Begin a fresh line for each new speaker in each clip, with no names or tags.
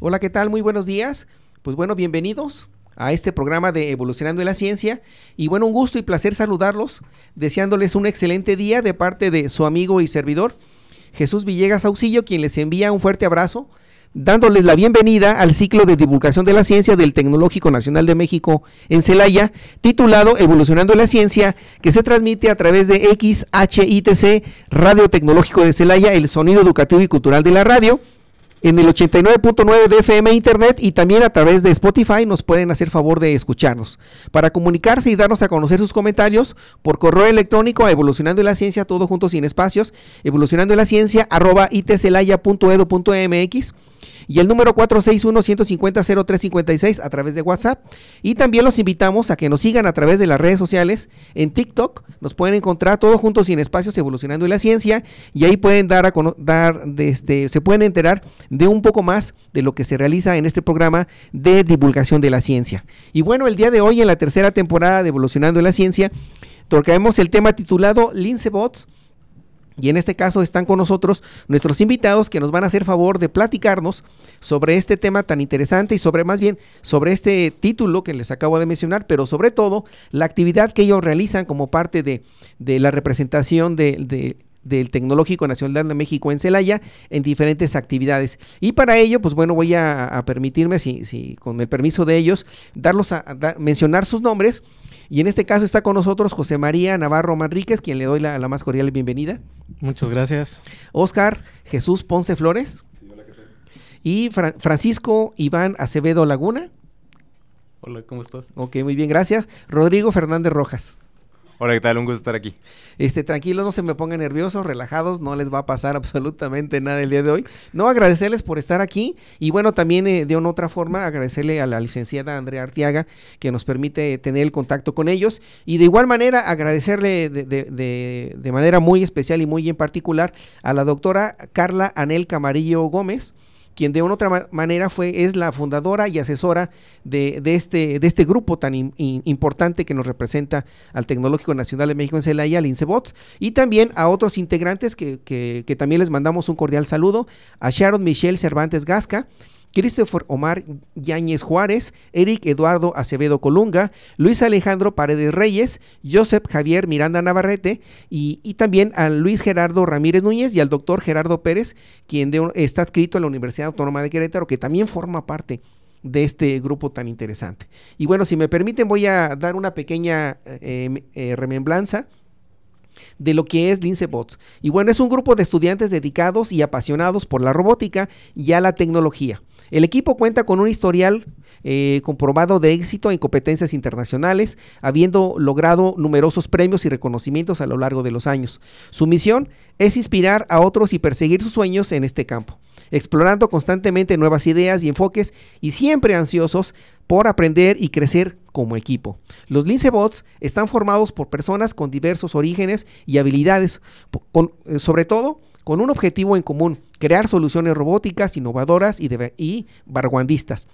Hola, ¿qué tal? Muy buenos días. Pues bueno, bienvenidos a este programa de Evolucionando en la Ciencia. Y bueno, un gusto y placer saludarlos, deseándoles un excelente día de parte de su amigo y servidor, Jesús Villegas Auxillo, quien les envía un fuerte abrazo, dándoles la bienvenida al ciclo de divulgación de la ciencia del Tecnológico Nacional de México en Celaya, titulado Evolucionando la Ciencia, que se transmite a través de XHITC, Radio Tecnológico de Celaya, el sonido educativo y cultural de la radio en el 89.9 de FM Internet y también a través de Spotify nos pueden hacer favor de escucharnos. Para comunicarse y darnos a conocer sus comentarios por correo electrónico a evolucionando la ciencia, todo junto sin espacios, evolucionando la ciencia arroba itcelaya.edu.mx y el número 461-150-0356 a través de WhatsApp. Y también los invitamos a que nos sigan a través de las redes sociales. En TikTok nos pueden encontrar todos juntos en espacios evolucionando en la ciencia y ahí pueden dar a dar este, se pueden enterar de un poco más de lo que se realiza en este programa de divulgación de la ciencia. Y bueno, el día de hoy en la tercera temporada de Evolucionando en la Ciencia, tocaremos el tema titulado Lincebots y en este caso están con nosotros nuestros invitados que nos van a hacer favor de platicarnos sobre este tema tan interesante y sobre más bien sobre este título que les acabo de mencionar, pero sobre todo la actividad que ellos realizan como parte de, la representación de, del Tecnológico Nacional de México en Celaya en diferentes actividades. Y para ello, pues bueno, voy a, permitirme, si, si, con el permiso de ellos, darlos a, mencionar sus nombres y en este caso está con nosotros José María Navarro Manríquez, quien le doy la, más cordial bienvenida.
Muchas gracias.
Oscar Jesús Ponce Flores. Sí, hola, ¿qué tal? Y Francisco Iván Acevedo Laguna.
Hola, ¿cómo estás?
Ok, muy bien, gracias. Rodrigo Fernández Rojas.
Hola, ¿qué tal? Un gusto estar aquí.
Este, tranquilos, no se me pongan nerviosos, relajados, no les va a pasar absolutamente nada el día de hoy. No, agradecerles por estar aquí y bueno, también eh, de una otra forma agradecerle a la licenciada Andrea Artiaga que nos permite tener el contacto con ellos y de igual manera agradecerle de, de, de manera muy especial y muy en particular a la doctora Carla Anel Camarillo Gómez, quien de una otra manera fue, es la fundadora y asesora de, este, de este grupo tan importante que nos representa al Tecnológico Nacional de México en Celaya, al INCEBOTS, y también a otros integrantes que, que, que también les mandamos un cordial saludo, a Sharon Michelle Cervantes Gasca, Christopher Omar Yáñez Juárez, Eric Eduardo Acevedo Colunga, Luis Alejandro Paredes Reyes, Joseph Javier Miranda Navarrete y, también a Luis Gerardo Ramírez Núñez y al doctor Gerardo Pérez, quien está adscrito a la Universidad Autónoma de Querétaro, que también forma parte de este grupo tan interesante. Y bueno, si me permiten, voy a dar una pequeña eh, eh, remembranza de lo que es Lincebots. Y bueno, es un grupo de estudiantes dedicados y apasionados por la robótica y a la tecnología. El equipo cuenta con un historial eh, comprobado de éxito en competencias internacionales, habiendo logrado numerosos premios y reconocimientos a lo largo de los años. Su misión es inspirar a otros y perseguir sus sueños en este campo, explorando constantemente nuevas ideas y enfoques y siempre ansiosos por aprender y crecer como equipo. Los Lincebots están formados por personas con diversos orígenes y habilidades, eh, sobre todo con un objetivo en común, crear soluciones robóticas, innovadoras y, y barguandistas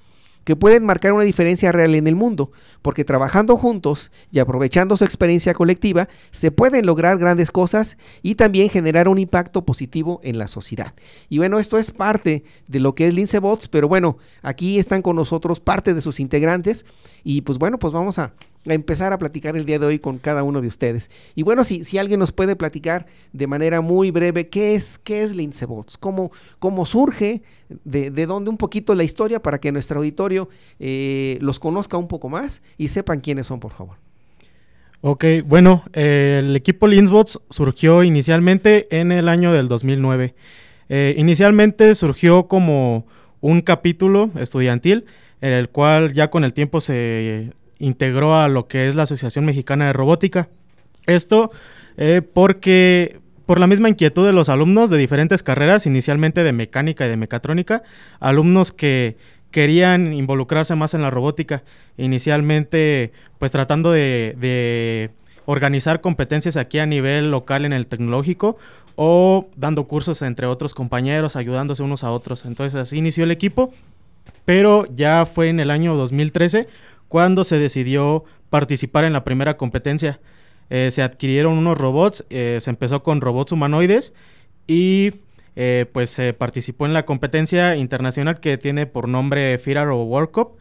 que pueden marcar una diferencia real en el mundo, porque trabajando juntos y aprovechando su experiencia colectiva, se pueden lograr grandes cosas y también generar un impacto positivo en la sociedad. Y bueno, esto es parte de lo que es Lincebots, pero bueno, aquí están con nosotros parte de sus integrantes y pues bueno, pues vamos a a empezar a platicar el día de hoy con cada uno de ustedes. Y bueno, si, si alguien nos puede platicar de manera muy breve qué es, qué es Lincebots, cómo, cómo surge, de, de dónde un poquito la historia para que nuestro auditorio eh, los conozca un poco más y sepan quiénes son, por favor.
Ok, bueno, el equipo Lincebots surgió inicialmente en el año del 2009. Eh, inicialmente surgió como un capítulo estudiantil en el cual ya con el tiempo se integró a lo que es la Asociación Mexicana de Robótica. Esto eh, porque por la misma inquietud de los alumnos de diferentes carreras, inicialmente de mecánica y de mecatrónica, alumnos que querían involucrarse más en la robótica, inicialmente pues tratando de, de organizar competencias aquí a nivel local en el tecnológico o dando cursos entre otros compañeros, ayudándose unos a otros. Entonces así inició el equipo, pero ya fue en el año 2013 cuando se decidió participar en la primera competencia. Eh, se adquirieron unos robots, eh, se empezó con robots humanoides y eh, pues se participó en la competencia internacional que tiene por nombre FIRAR World Cup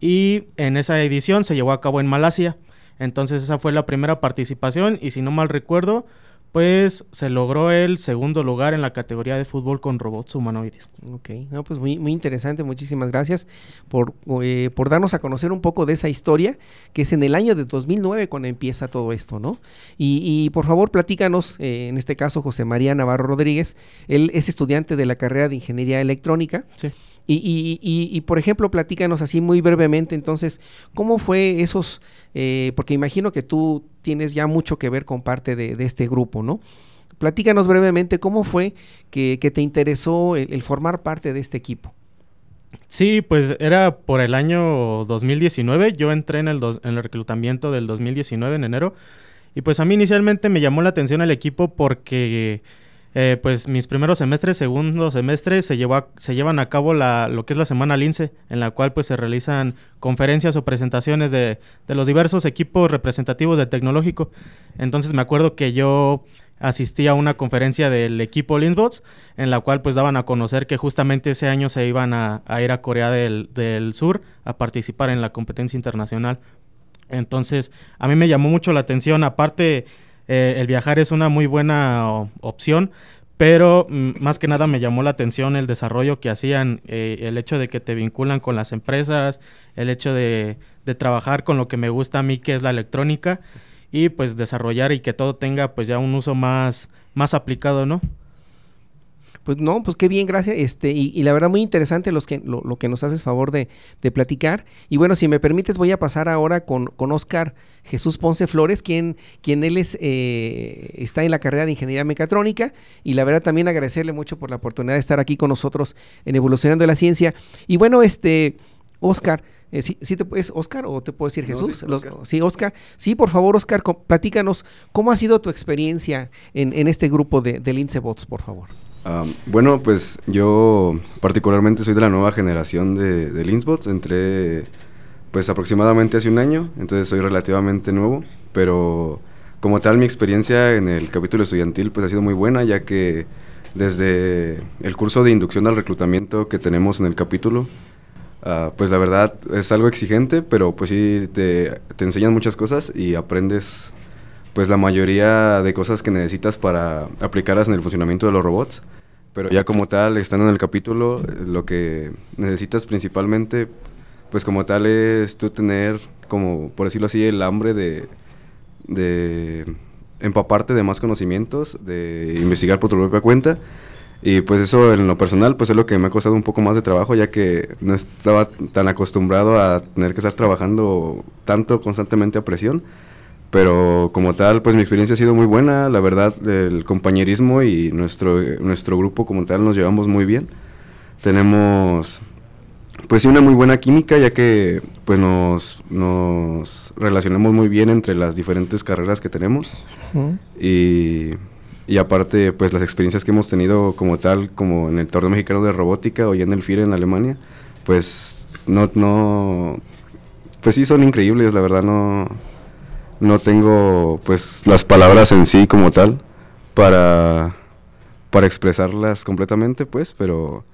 y en esa edición se llevó a cabo en Malasia. Entonces esa fue la primera participación y si no mal recuerdo, pues se logró el segundo lugar en la categoría de fútbol con robots humanoides.
Ok, no, pues muy, muy interesante, muchísimas gracias por, eh, por darnos a conocer un poco de esa historia, que es en el año de 2009 cuando empieza todo esto, ¿no? Y, y por favor platícanos, eh, en este caso José María Navarro Rodríguez, él es estudiante de la carrera de Ingeniería Electrónica.
Sí.
Y, y, y, y, por ejemplo, platícanos así muy brevemente, entonces, ¿cómo fue esos, eh, porque imagino que tú tienes ya mucho que ver con parte de, de este grupo, ¿no? Platícanos brevemente cómo fue que, que te interesó el, formar parte de este equipo.
Sí, pues era por el año 2019, yo entré en el, en el reclutamiento del 2019 en enero, y pues a mí inicialmente me llamó la atención el equipo porque eh, pues mis primeros semestres, segundo semestre, se, llevó a, se llevan a cabo la, lo que es la Semana Lince, en la cual pues se realizan conferencias o presentaciones de, de los diversos equipos representativos del tecnológico. Entonces me acuerdo que yo asistí a una conferencia del equipo Linsbots, en la cual pues daban a conocer que justamente ese año se iban a, ir a Corea del, del, Sur a participar en la competencia internacional. Entonces, a mí me llamó mucho la atención, aparte eh, el viajar es una muy buena opción, pero mm, más que nada me llamó la atención el desarrollo que hacían, eh, el hecho de que te vinculan con las empresas, el hecho de, de, trabajar con lo que me gusta a mí, que es la electrónica, y pues desarrollar y que todo tenga pues ya un uso más, más aplicado, ¿no?
Pues no, pues qué bien, gracias. Este, y, y la verdad, muy interesante los que, lo, lo, que nos haces favor de, de, platicar. Y bueno, si me permites, voy a pasar ahora con, con Oscar Jesús Ponce Flores, quien, quien él es, eh, está en la carrera de Ingeniería Mecatrónica. Y la verdad, también agradecerle mucho por la oportunidad de estar aquí con nosotros en Evolucionando la Ciencia. Y bueno, este, Oscar. Eh, ¿sí, ¿sí, te puedes, Oscar, o te puedo decir Jesús? No, sí, Los, Oscar. sí, Oscar. Sí, por favor, Oscar, platícanos, ¿cómo ha sido tu experiencia en, en este grupo de, de Lincebots, por favor?
Um, bueno, pues yo particularmente soy de la nueva generación de, de Linsbots, entré pues aproximadamente hace un año, entonces soy relativamente nuevo, pero como tal mi experiencia en el capítulo estudiantil pues ha sido muy buena, ya que desde el curso de inducción al reclutamiento que tenemos en el capítulo, uh, pues la verdad es algo exigente, pero pues sí te, te enseñan muchas cosas y aprendes pues la mayoría de cosas que necesitas para aplicarlas en el funcionamiento de los robots. Pero ya como tal, estando en el capítulo, lo que necesitas principalmente, pues como tal, es tú tener, como por decirlo así, el hambre de, de empaparte de más conocimientos, de investigar por tu propia cuenta. Y pues eso en lo personal, pues es lo que me ha costado un poco más de trabajo, ya que no estaba tan acostumbrado a tener que estar trabajando tanto constantemente a presión pero como tal, pues mi experiencia ha sido muy buena, la verdad, el compañerismo y nuestro, nuestro grupo como tal nos llevamos muy bien. Tenemos, pues sí, una muy buena química, ya que pues nos, nos relacionamos muy bien entre las diferentes carreras que tenemos. Y, y, aparte, pues las experiencias que hemos tenido como tal, como en el Torneo Mexicano de Robótica o ya en el FIRE en Alemania, pues no, no, pues sí son increíbles, la verdad, no no tengo pues las palabras en sí como tal para, para expresarlas completamente, pues, pero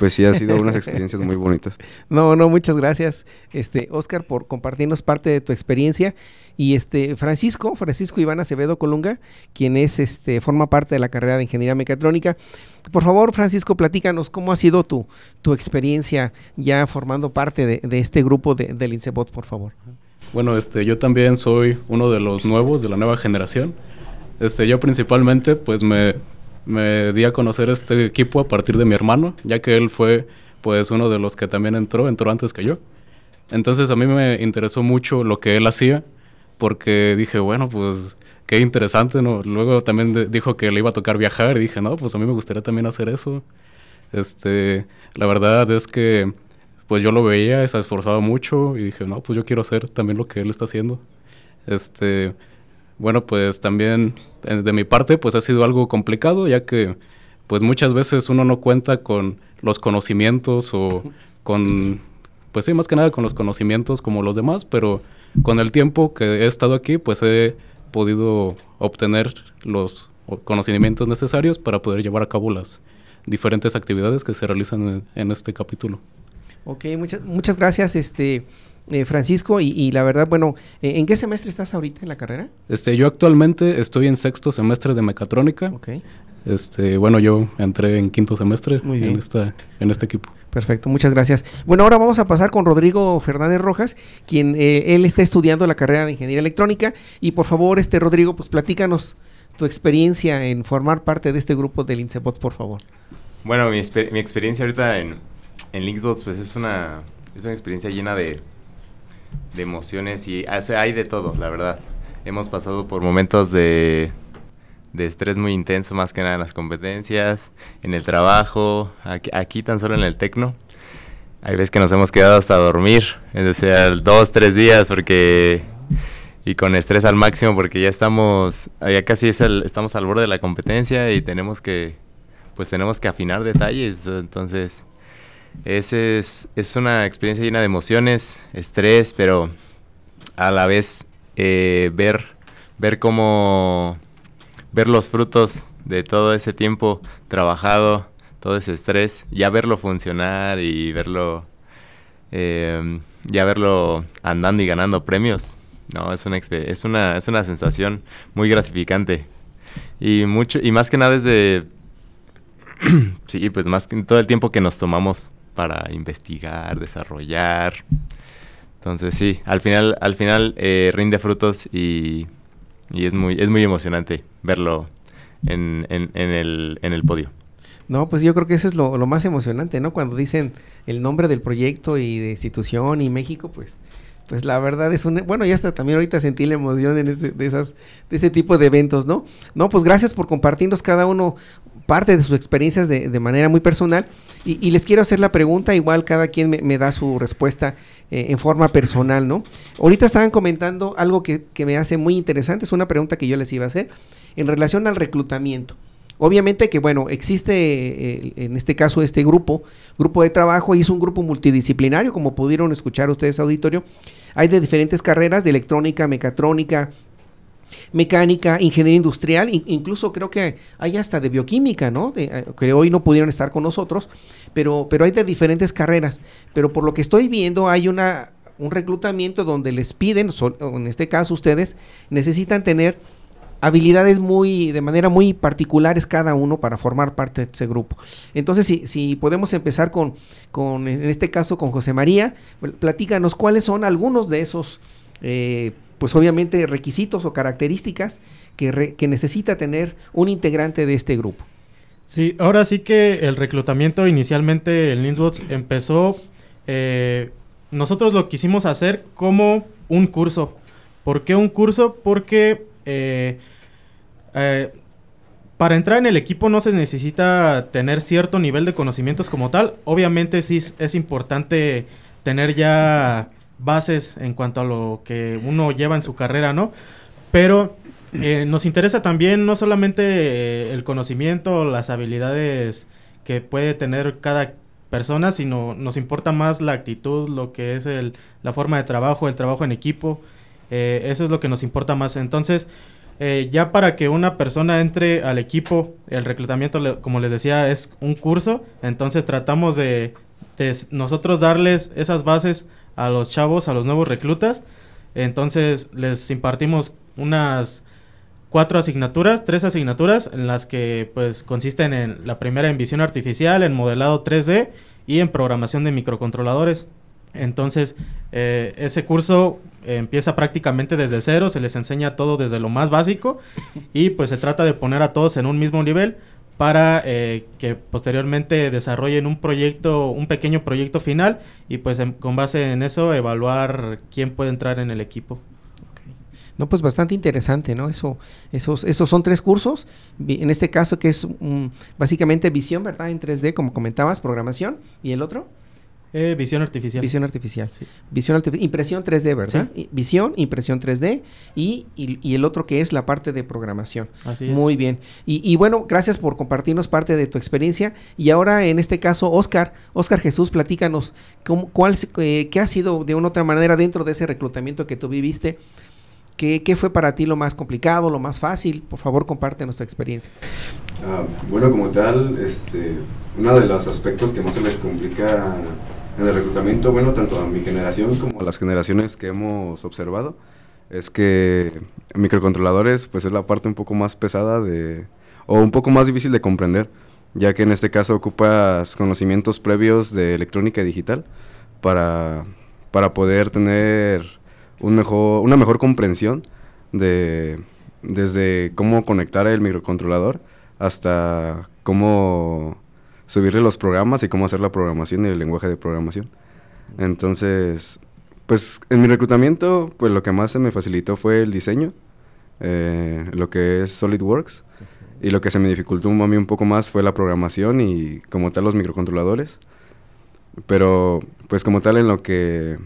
pues sí ha sido unas experiencias muy bonitas.
No, no, muchas gracias, este Oscar, por compartirnos parte de tu experiencia. Y este Francisco, Francisco Iván Acevedo Colunga, quien es este, forma parte de la carrera de Ingeniería Mecatrónica. Por favor, Francisco, platícanos cómo ha sido tu, tu experiencia ya formando parte de, de este grupo de, del INCEBOT, por favor.
Bueno, este, yo también soy uno de los nuevos de la nueva generación. Este, yo principalmente, pues me, me di a conocer este equipo a partir de mi hermano, ya que él fue, pues, uno de los que también entró, entró antes que yo. Entonces a mí me interesó mucho lo que él hacía, porque dije, bueno, pues, qué interesante, ¿no? Luego también dijo que le iba a tocar viajar y dije, no, pues a mí me gustaría también hacer eso. Este, la verdad es que pues yo lo veía, se esforzaba mucho y dije, no, pues yo quiero hacer también lo que él está haciendo. Este, bueno, pues también eh, de mi parte pues ha sido algo complicado ya que pues muchas veces uno no cuenta con los conocimientos o con, pues sí, más que nada con los conocimientos como los demás, pero con el tiempo que he estado aquí pues he podido obtener los conocimientos necesarios para poder llevar a cabo las diferentes actividades que se realizan en, en este capítulo.
Ok, muchas, muchas gracias, este eh, Francisco. Y, y la verdad, bueno, eh, ¿en qué semestre estás ahorita en la carrera?
Este, yo actualmente estoy en sexto semestre de mecatrónica.
Ok,
Este, bueno, yo entré en quinto semestre
Muy bien.
en esta, en este equipo.
perfecto, muchas gracias. Bueno, ahora vamos a pasar con Rodrigo Fernández Rojas, quien eh, él está estudiando la carrera de Ingeniería Electrónica. Y por favor, este Rodrigo, pues platícanos tu experiencia en formar parte de este grupo del INSEBOT, por favor.
Bueno, mi, mi experiencia ahorita en, en Linksbots, pues es una, es una experiencia llena de, emociones y hay de todo, la verdad. Hemos pasado por momentos de, de estrés muy intenso, más que nada en las competencias, en el trabajo, aquí, aquí tan solo en el tecno. Hay veces que nos hemos quedado hasta dormir, o sea, dos, tres días, porque y con estrés al máximo porque ya estamos, ya casi es estamos al borde de la competencia y tenemos que, pues tenemos que afinar detalles, entonces ese es, es una experiencia llena de emociones, estrés, pero a la vez eh, ver, ver cómo, ver los frutos de todo ese tiempo trabajado, todo ese estrés, ya verlo funcionar y verlo, eh, ya verlo andando y ganando premios, no, es una, es una, es una sensación muy gratificante. Y mucho, y más que nada desde, sí, pues más que todo el tiempo que nos tomamos para investigar, desarrollar. Entonces sí, al final, al final eh, rinde frutos y, y es muy, es muy emocionante verlo en, en, el, en el podio.
No, pues yo creo que eso es lo, lo más emocionante, ¿no? Cuando dicen el nombre del proyecto y de institución y México, pues, pues la verdad es un, bueno, ya hasta también ahorita sentí la emoción en ese, de esas, de ese tipo de eventos, ¿no? No, pues gracias por compartirnos cada uno parte de sus experiencias de, manera muy personal y, les quiero hacer la pregunta, igual cada quien me, me da su respuesta eh, en forma personal, ¿no? Ahorita estaban comentando algo que, que me hace muy interesante, es una pregunta que yo les iba a hacer en relación al reclutamiento. Obviamente que, bueno, existe eh, en este caso este grupo, grupo de trabajo, y es un grupo multidisciplinario, como pudieron escuchar ustedes auditorio. Hay de diferentes carreras, de electrónica, mecatrónica, mecánica, ingeniería industrial, in- incluso creo que hay hasta de bioquímica, ¿no? Eh, que hoy no pudieron estar con nosotros, pero, pero hay de diferentes carreras. Pero por lo que estoy viendo hay una un reclutamiento donde les piden, en este caso ustedes, necesitan tener habilidades muy, de manera muy particulares cada uno para formar parte de ese grupo. Entonces, si, si podemos empezar con, con, en este caso, con José María, pl- platícanos cuáles son algunos de esos, eh, pues obviamente, requisitos o características que, necesita tener un integrante de este grupo.
Sí, ahora sí que el reclutamiento inicialmente en Lindsbots empezó, eh, nosotros lo quisimos hacer como un curso. ¿Por qué un curso? Porque eh, eh, para entrar en el equipo no se necesita tener cierto nivel de conocimientos como tal. Obviamente sí es importante tener ya bases en cuanto a lo que uno lleva en su carrera, ¿no? Pero eh, nos interesa también no solamente eh, el conocimiento, las habilidades que puede tener cada persona, sino nos importa más la actitud, lo que es el, la forma de trabajo, el trabajo en equipo. Eh, eso es lo que nos importa más. Entonces, ya para que una persona entre al equipo, el reclutamiento, como les decía, es un curso. Entonces tratamos de, de nosotros darles esas bases a los chavos, a los nuevos reclutas. Entonces les impartimos unas cuatro asignaturas, tres asignaturas, en las que pues consisten en la primera en visión artificial, en modelado 3D y en programación de microcontroladores. Entonces, eh, ese curso empieza prácticamente desde cero, se les enseña todo desde lo más básico y pues se trata de poner a todos en un mismo nivel para eh, que posteriormente desarrollen un proyecto, un pequeño proyecto final y pues en- con base en eso evaluar quién puede entrar en el equipo.
No, pues bastante interesante, ¿no? Eso, esos, esos son tres cursos. En este caso que es básicamente visión, ¿verdad? En 3D, como comentabas, programación. ¿Y el otro?
Eh, visión artificial.
Visión artificial.
Sí.
Visión artificial. Impresión 3D, ¿verdad? Visión, impresión 3D. Y, y- y el otro que es la parte de programación.
Así es.
Muy bien. Y, y bueno, gracias por compartirnos parte de tu experiencia. Y ahora, en este caso, Oscar, Oscar Jesús, platícanos cómo, cuál, eh, qué ha sido de una u otra manera dentro de ese reclutamiento que tú viviste. ¿Qué, qué fue para ti lo más complicado, lo más fácil? Por favor, compártenos tu experiencia.
Ah, bueno, como tal, este, uno de los aspectos que más se les complica en el reclutamiento, bueno, tanto a mi generación como a las generaciones que hemos observado, es que microcontroladores, pues es la parte un poco más pesada de, o un poco más difícil de comprender, ya que en este caso ocupas conocimientos previos de electrónica digital para, para poder tener un mejor, una mejor comprensión de desde cómo conectar el microcontrolador hasta cómo subirle los programas y cómo hacer la programación y el lenguaje de programación. Entonces, pues en mi reclutamiento, pues lo que más se me facilitó fue el diseño, eh, lo que es SolidWorks, y lo que se me dificultó a mí un poco más fue la programación y como tal los microcontroladores. Pero pues como tal en lo que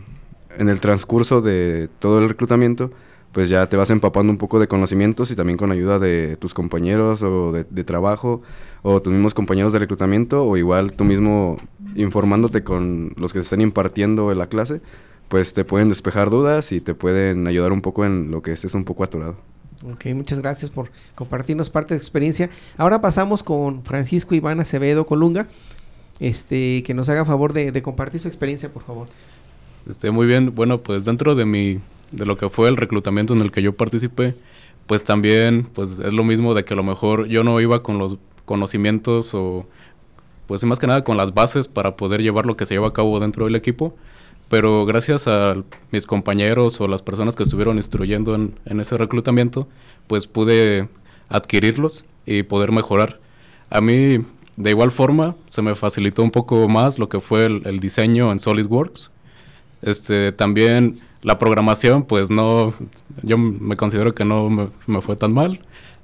en el transcurso de todo el reclutamiento, pues ya te vas empapando un poco de conocimientos y también con ayuda de tus compañeros o de, de trabajo o tus mismos compañeros de reclutamiento o igual tú mismo informándote con los que se están impartiendo en la clase, pues te pueden despejar dudas y te pueden ayudar un poco en lo que estés un poco atorado.
Ok, muchas gracias por compartirnos parte de tu experiencia. Ahora pasamos con Francisco Iván Acevedo Colunga, este, que nos haga favor de, de compartir su experiencia, por favor.
Este, muy bien, bueno, pues dentro de mi, de lo que fue el reclutamiento en el que yo participé, pues también, pues es lo mismo de que a lo mejor yo no iba con los conocimientos o, pues más que nada con las bases para poder llevar lo que se lleva a cabo dentro del equipo, pero gracias a mis compañeros o las personas que estuvieron instruyendo en, en ese reclutamiento, pues pude adquirirlos y poder mejorar. A mí, de igual forma, se me facilitó un poco más lo que fue el, diseño en SolidWorks. Este, también la programación, pues no, yo me considero que no me, me fue tan mal,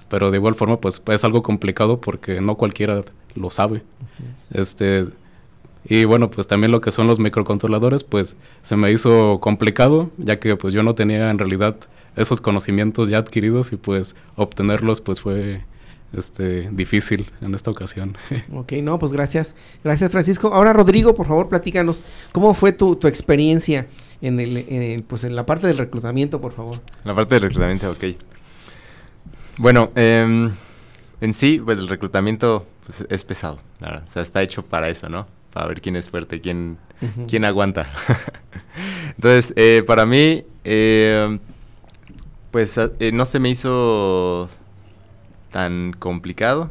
pero de igual forma, pues es algo complicado porque no cualquiera lo sabe. Este, y bueno, pues también lo que son los microcontroladores, pues se me hizo complicado, ya que pues yo no tenía en realidad esos conocimientos ya adquiridos y pues obtenerlos pues fue este difícil en esta ocasión.
Ok, no, pues gracias. Gracias, Francisco. Ahora, Rodrigo, por favor, platícanos, ¿cómo fue tu, tu experiencia en, el, en el- pues, en la parte del reclutamiento, por favor?
La parte del reclutamiento, ok. Bueno, em, en sí, pues el reclutamiento pues, es pesado. O sea, está hecho para eso, ¿no? Para ver quién es fuerte, quién, quién aguanta. Entonces, eh, para mí, eh, pues a- eh, no se me hizo tan complicado,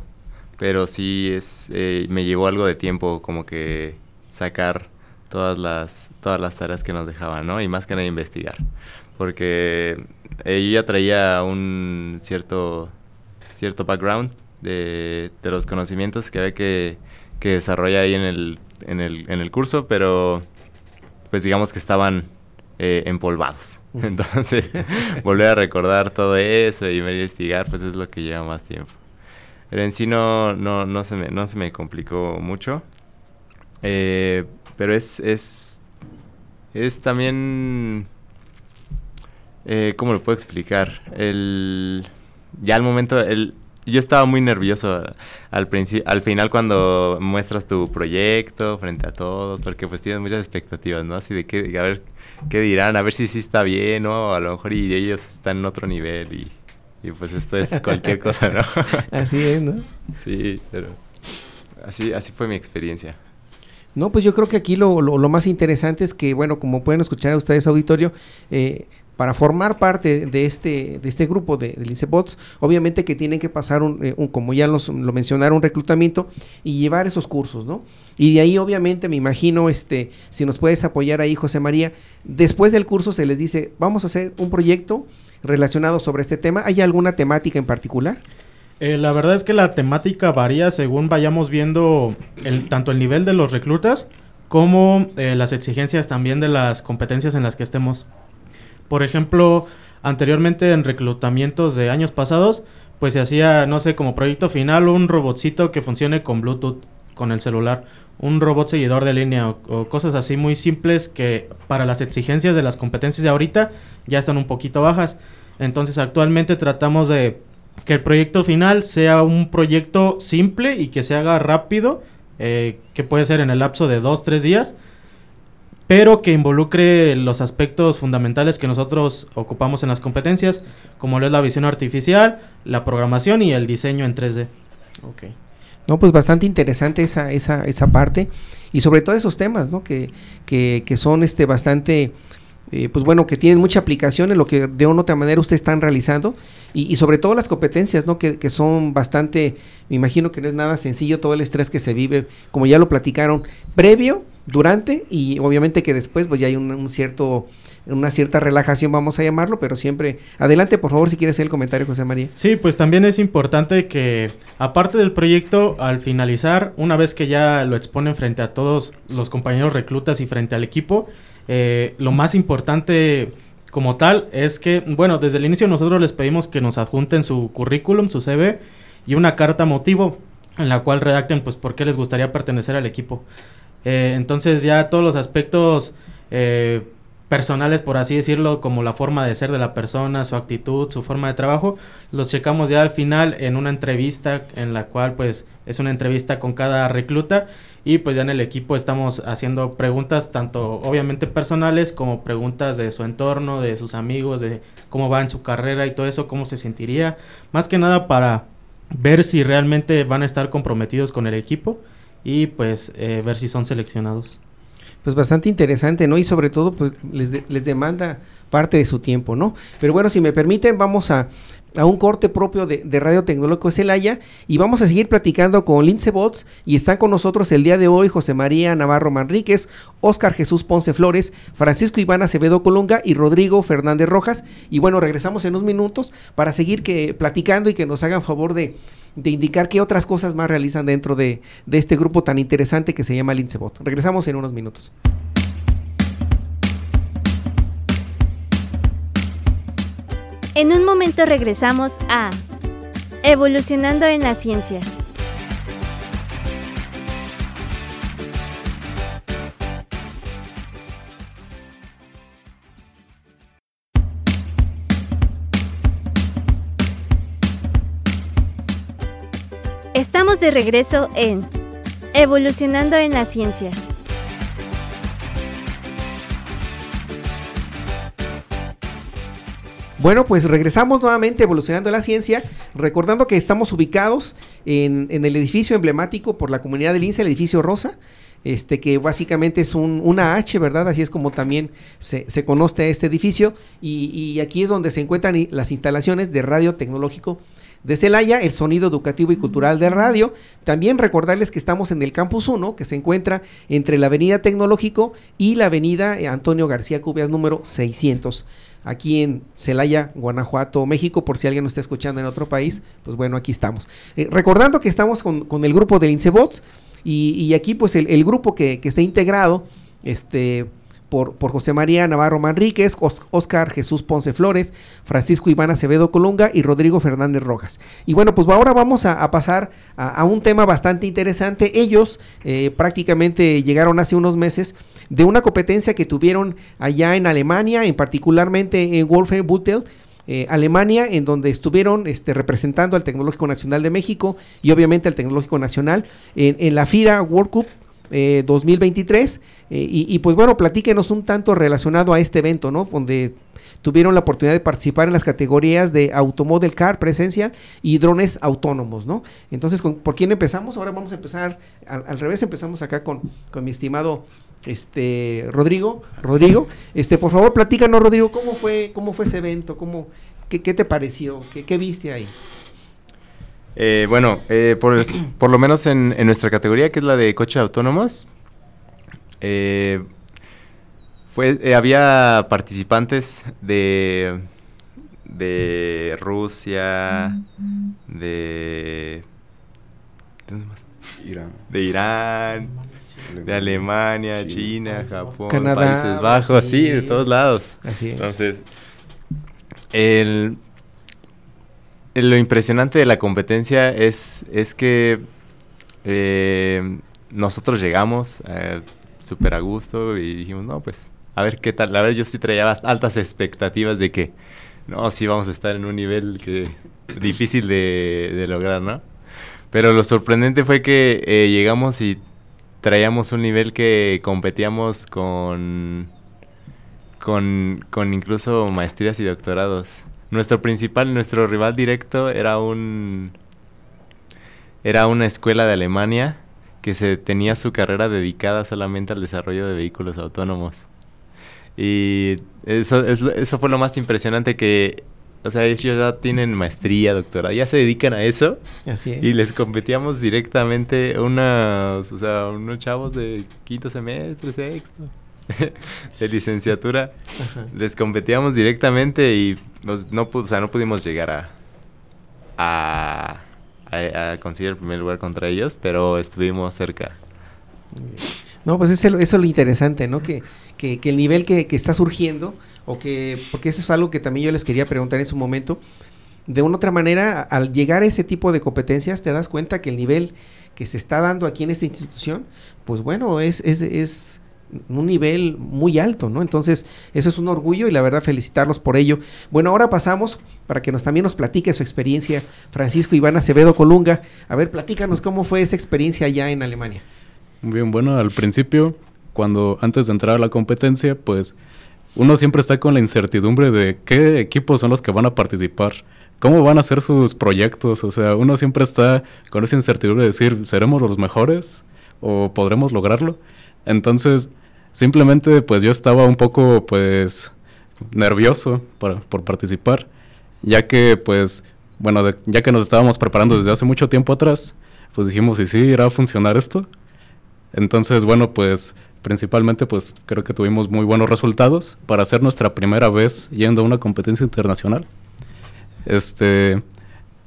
pero sí es, eh, me llevó algo de tiempo como que sacar todas las, todas las tareas que nos dejaban, ¿no? Y más que nada investigar. Porque eh, yo ya traía un cierto, cierto background de, de los conocimientos que había que, que desarrollar ahí en el, en, el, en el curso, pero pues digamos que estaban eh, empolvados. Entonces, volver a recordar todo eso y investigar, pues es lo que lleva más tiempo. Pero en sí no, no, no, se, me, no se me complicó mucho. Eh, pero es, es, es también... Eh, ¿Cómo lo puedo explicar? El, ya al momento, el, yo estaba muy nervioso al, al final cuando muestras tu proyecto frente a todos, porque pues tienes muchas expectativas, ¿no? Así de que, a ver, ¿qué dirán? A ver si sí está bien, ¿no? A lo mejor y ellos están en otro nivel y, y pues esto es cualquier cosa, ¿no?
Así es, ¿no?
sí, pero así, así fue mi experiencia.
No, pues yo creo que aquí lo, lo- más interesante es que, bueno, como pueden escuchar ustedes, auditorio, eh, para formar parte de este, de este grupo de, de obviamente que tienen que pasar, un, eh, un- como ya los- lo mencionaron, un reclutamiento y llevar esos cursos, ¿no? Y de ahí, obviamente, me imagino, este, si nos puedes apoyar ahí, José María, después del curso se les dice, vamos a hacer un proyecto relacionado sobre este tema. ¿Hay alguna temática en particular?
Eh, la verdad es que la temática varía según vayamos viendo tanto el nivel de los reclutas como eh, las exigencias también de las competencias en las que estemos. Por ejemplo, Anteriormente en reclutamientos de años pasados, pues se hacía, no sé, como proyecto final un robotcito que funcione con Bluetooth, con el celular, un robot seguidor de línea o cosas así muy simples que para las exigencias de las competencias de ahorita ya están un poquito bajas. Entonces actualmente tratamos de que el proyecto final sea un proyecto simple y que se haga rápido, eh, que puede ser en el lapso de dos, tres días, pero que involucre los aspectos fundamentales que nosotros ocupamos en las competencias, como lo es la visión artificial, la programación y el diseño en 3D.
Ok. No, pues bastante interesante esa, esa, esa parte y sobre todo esos temas, ¿no? Que, que, que son este bastante eh, pues bueno, que tienen mucha aplicación en lo que de una u otra manera ustedes están realizando y, sobre todo las competencias, ¿no? Que, que, son bastante, me imagino que no es nada sencillo todo el estrés que se vive, como ya lo platicaron, previo, durante y obviamente que después pues ya hay un, un cierto una cierta relajación, vamos a llamarlo, pero siempre. Adelante, por favor, si quieres hacer el comentario, José María.
Sí, pues también es importante que, aparte del proyecto, al finalizar, una vez que ya lo exponen frente a todos los compañeros reclutas y frente al equipo, eh, lo más importante como tal es que, bueno, desde el inicio nosotros les pedimos que nos adjunten su currículum, su CV y una carta motivo en la cual redacten pues por qué les gustaría pertenecer al equipo. Eh, entonces ya todos los aspectos eh, personales, por así decirlo, como la forma de ser de la persona, su actitud, su forma de trabajo, los checamos ya al final en una entrevista en la cual pues es una entrevista con cada recluta y pues ya en el equipo estamos haciendo preguntas tanto obviamente personales como preguntas de su entorno, de sus amigos, de cómo va en su carrera y todo eso, cómo se sentiría, más que nada para ver si realmente van a estar comprometidos con el equipo y pues eh, ver si son seleccionados
pues bastante interesante, ¿no? Y sobre todo, pues les, les demanda parte de su tiempo, ¿no? Pero bueno, si me permiten, vamos a, a un corte propio de, de, Radio Tecnológico Celaya y vamos a seguir platicando con Lince Bots y están con nosotros el día de hoy José María Navarro Manríquez, Oscar Jesús Ponce Flores, Francisco Iván Acevedo Colunga y Rodrigo Fernández Rojas. Y bueno, regresamos en unos minutos para seguir que, platicando y que nos hagan favor de, de indicar qué otras cosas más realizan dentro de, de este grupo tan interesante que se llama Lincebot. Regresamos en unos minutos.
En un momento regresamos a Evolucionando en la Ciencia. Estamos de regreso en Evolucionando en la Ciencia.
Bueno, pues regresamos nuevamente evolucionando la ciencia, recordando que estamos ubicados en, en, el edificio emblemático por la comunidad del INSA, el edificio Rosa, este que básicamente es un, una H, ¿verdad? Así es como también se, se conoce este edificio, y, y, aquí es donde se encuentran las instalaciones de Radio Tecnológico de Celaya, el sonido educativo y cultural de radio. También recordarles que estamos en el Campus 1, que se encuentra entre la Avenida Tecnológico y la Avenida Antonio García Cubias número 600 aquí en Celaya, Guanajuato, México, por si alguien nos está escuchando en otro país, pues bueno, aquí estamos. Eh, recordando que estamos con, con, el grupo del Incebots y, aquí pues el, grupo que, que, está integrado, este... Por, por, José María Navarro Manríquez, Os, Oscar Jesús Ponce Flores, Francisco Iván Acevedo Colunga y Rodrigo Fernández Rojas. Y bueno, pues ahora vamos a, pasar a, a, un tema bastante interesante. Ellos eh, prácticamente llegaron hace unos meses de una competencia que tuvieron allá en Alemania, en particularmente en Wolfenbüttel, eh, Alemania, en donde estuvieron este, representando al Tecnológico Nacional de México y obviamente al Tecnológico Nacional en, en la FIRA World Cup eh, 2023. Eh, y, y, pues bueno, platíquenos un tanto relacionado a este evento, ¿no? Donde tuvieron la oportunidad de participar en las categorías de Automodel Car, presencia y drones autónomos, ¿no? Entonces, ¿con, ¿por quién empezamos? Ahora vamos a empezar al, al revés, empezamos acá con, con mi estimado este Rodrigo, Rodrigo, este por favor platícanos Rodrigo, ¿cómo fue, cómo fue ese evento? ¿Cómo, qué, qué te pareció? ¿Qué, ¿Qué, viste ahí?
Eh, bueno, eh, por, por, lo menos en, en, nuestra categoría, que es la de coches autónomos, eh, fue, eh, había participantes de, de Rusia, de... ¿De dónde más?
Irán.
De Irán, de Alemania, China, China Japón, Canadá, Países Bajos, sí, de todos lados.
Así es.
Entonces, El, lo impresionante de la competencia es, es que eh, nosotros llegamos eh, súper a gusto y dijimos, no, pues, a ver qué tal. A ver, yo sí traía altas expectativas de que, no, sí vamos a estar en un nivel que difícil de, lograr, ¿no? Pero lo sorprendente fue que eh, llegamos y traíamos un nivel que competíamos con, con, con incluso maestrías y doctorados. Nuestro principal, nuestro rival directo era un era una escuela de Alemania que se tenía su carrera dedicada solamente al desarrollo de vehículos autónomos. Y eso, eso fue lo más impresionante que, o sea, ellos ya tienen maestría, doctora, ya se dedican a eso.
Así es.
Y les competíamos directamente unos, o sea, unos chavos de quinto semestre, sexto, de licenciatura. Les competíamos directamente y no, o sea, no pudimos llegar a, a a, conseguir el primer lugar contra ellos, pero estuvimos cerca.
No, pues eso, es lo interesante, ¿no? Que, que, el nivel que, que, está surgiendo, o que, porque eso es algo que también yo les quería preguntar en su momento, de una otra manera, al llegar a ese tipo de competencias, te das cuenta que el nivel que se está dando aquí en esta institución, pues bueno, es, es, es un nivel muy alto, ¿no? Entonces, eso es un orgullo y la verdad felicitarlos por ello. Bueno, ahora pasamos para que nos también nos platique su experiencia, Francisco Iván Acevedo Colunga. A ver, platícanos cómo fue esa experiencia allá en Alemania.
Muy bien, bueno, al principio, cuando antes de entrar a la competencia, pues uno siempre está con la incertidumbre de qué equipos son los que van a participar, cómo van a ser sus proyectos, o sea, uno siempre está con esa incertidumbre de decir, ¿seremos los mejores o podremos lograrlo? Entonces, Simplemente pues yo estaba un poco pues nervioso por participar, ya que pues bueno, ya que nos estábamos preparando desde hace mucho tiempo atrás, pues dijimos, ¿y sí irá a funcionar esto? Entonces, bueno, pues principalmente pues creo que tuvimos muy buenos resultados para hacer nuestra primera vez yendo a una competencia internacional. Este,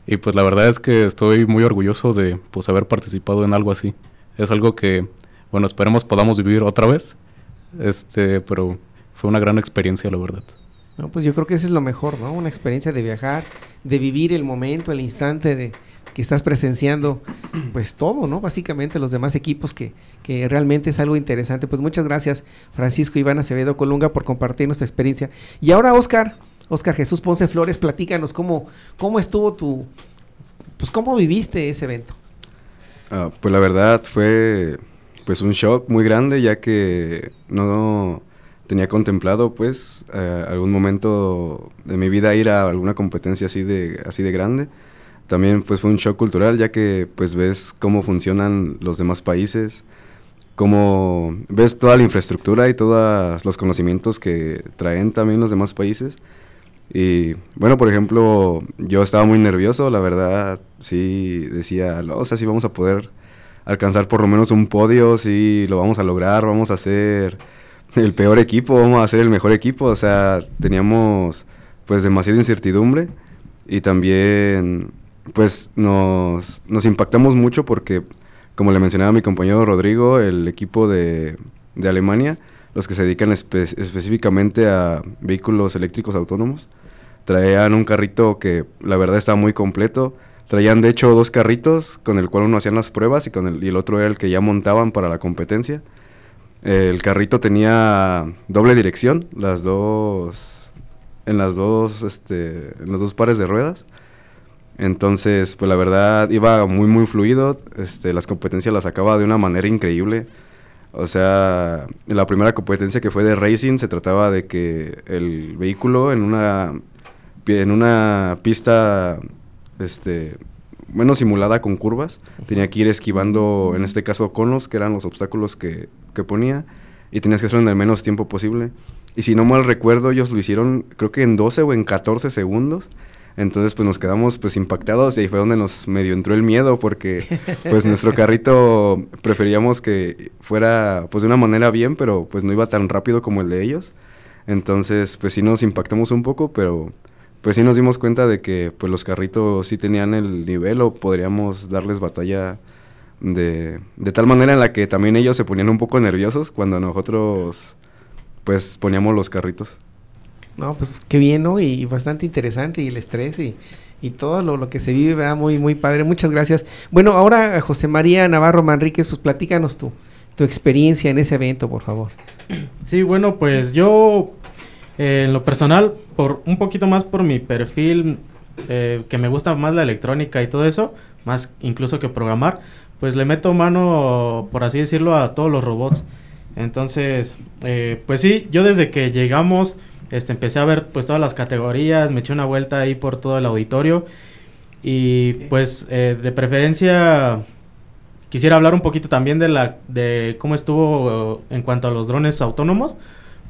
y pues la verdad es que estoy muy orgulloso de pues haber participado en algo así. Es algo que, bueno, esperemos podamos vivir otra vez este, pero fue una gran experiencia, la verdad.
No, pues yo creo que eso es lo mejor, ¿no? Una experiencia de viajar, de vivir el momento, el instante de que estás presenciando, pues todo, ¿no? Básicamente los demás equipos que, que realmente es algo interesante. Pues muchas gracias, Francisco Iván Acevedo Colunga, por compartir nuestra experiencia. Y ahora, Oscar, Oscar Jesús Ponce Flores, platícanos cómo, cómo estuvo tu, pues cómo viviste ese evento.
Ah, pues la verdad fue pues un shock muy grande ya que no tenía contemplado pues eh, algún momento de mi vida ir a alguna competencia así de así de grande también pues fue un shock cultural ya que pues ves cómo funcionan los demás países cómo ves toda la infraestructura y todos los conocimientos que traen también los demás países. Y bueno por ejemplo yo estaba muy nervioso la verdad sí decía no, o sea sí vamos a poder alcanzar por lo menos un podio, si lo vamos a lograr, vamos a ser el peor equipo, vamos a ser el mejor equipo, o sea, teníamos pues demasiada incertidumbre y también pues nos, nos impactamos mucho porque, como le mencionaba mi compañero Rodrigo, el equipo de, de Alemania, los que se dedican específicamente a vehículos eléctricos autónomos, traían un carrito que la verdad estaba muy completo, Traían de hecho dos carritos con el cual uno hacían las pruebas y, con el, y el otro era el que ya montaban para la competencia. El carrito tenía doble dirección, las dos en las dos este en los dos pares de ruedas. Entonces, pues la verdad iba muy muy fluido, este las competencias las sacaba de una manera increíble. O sea, la primera competencia que fue de racing se trataba de que el vehículo en una en una pista este, menos simulada con curvas. Tenía que ir esquivando, en este caso, conos, que eran los obstáculos que, que ponía, y tenías que hacerlo en el menos tiempo posible. Y si no mal recuerdo, ellos lo hicieron, creo que en 12 o en 14 segundos. Entonces, pues nos quedamos pues impactados y ahí fue donde nos medio entró el miedo porque pues nuestro carrito preferíamos que fuera pues de una manera bien, pero pues no iba tan rápido como el de ellos. Entonces, pues sí nos impactamos un poco, pero pues sí nos dimos cuenta de que pues los carritos sí tenían el nivel o podríamos darles batalla de, de tal manera en la que también ellos se ponían un poco nerviosos cuando nosotros pues poníamos los carritos.
No, pues qué bien, ¿no? Y bastante interesante y el estrés y, y todo lo, lo que se vive, ¿verdad? Muy, muy padre. Muchas gracias. Bueno, ahora José María Navarro Manríquez, pues platícanos tu, tu experiencia en ese evento, por favor.
Sí, bueno, pues yo eh, en lo personal, por un poquito más por mi perfil, eh, que me gusta más la electrónica y todo eso, más incluso que programar, pues le meto mano, por así decirlo, a todos los robots. Entonces, eh, pues sí, yo desde que llegamos, este, empecé a ver pues todas las categorías, me eché una vuelta ahí por todo el auditorio y pues eh, de preferencia quisiera hablar un poquito también de la de cómo estuvo eh, en cuanto a los drones autónomos,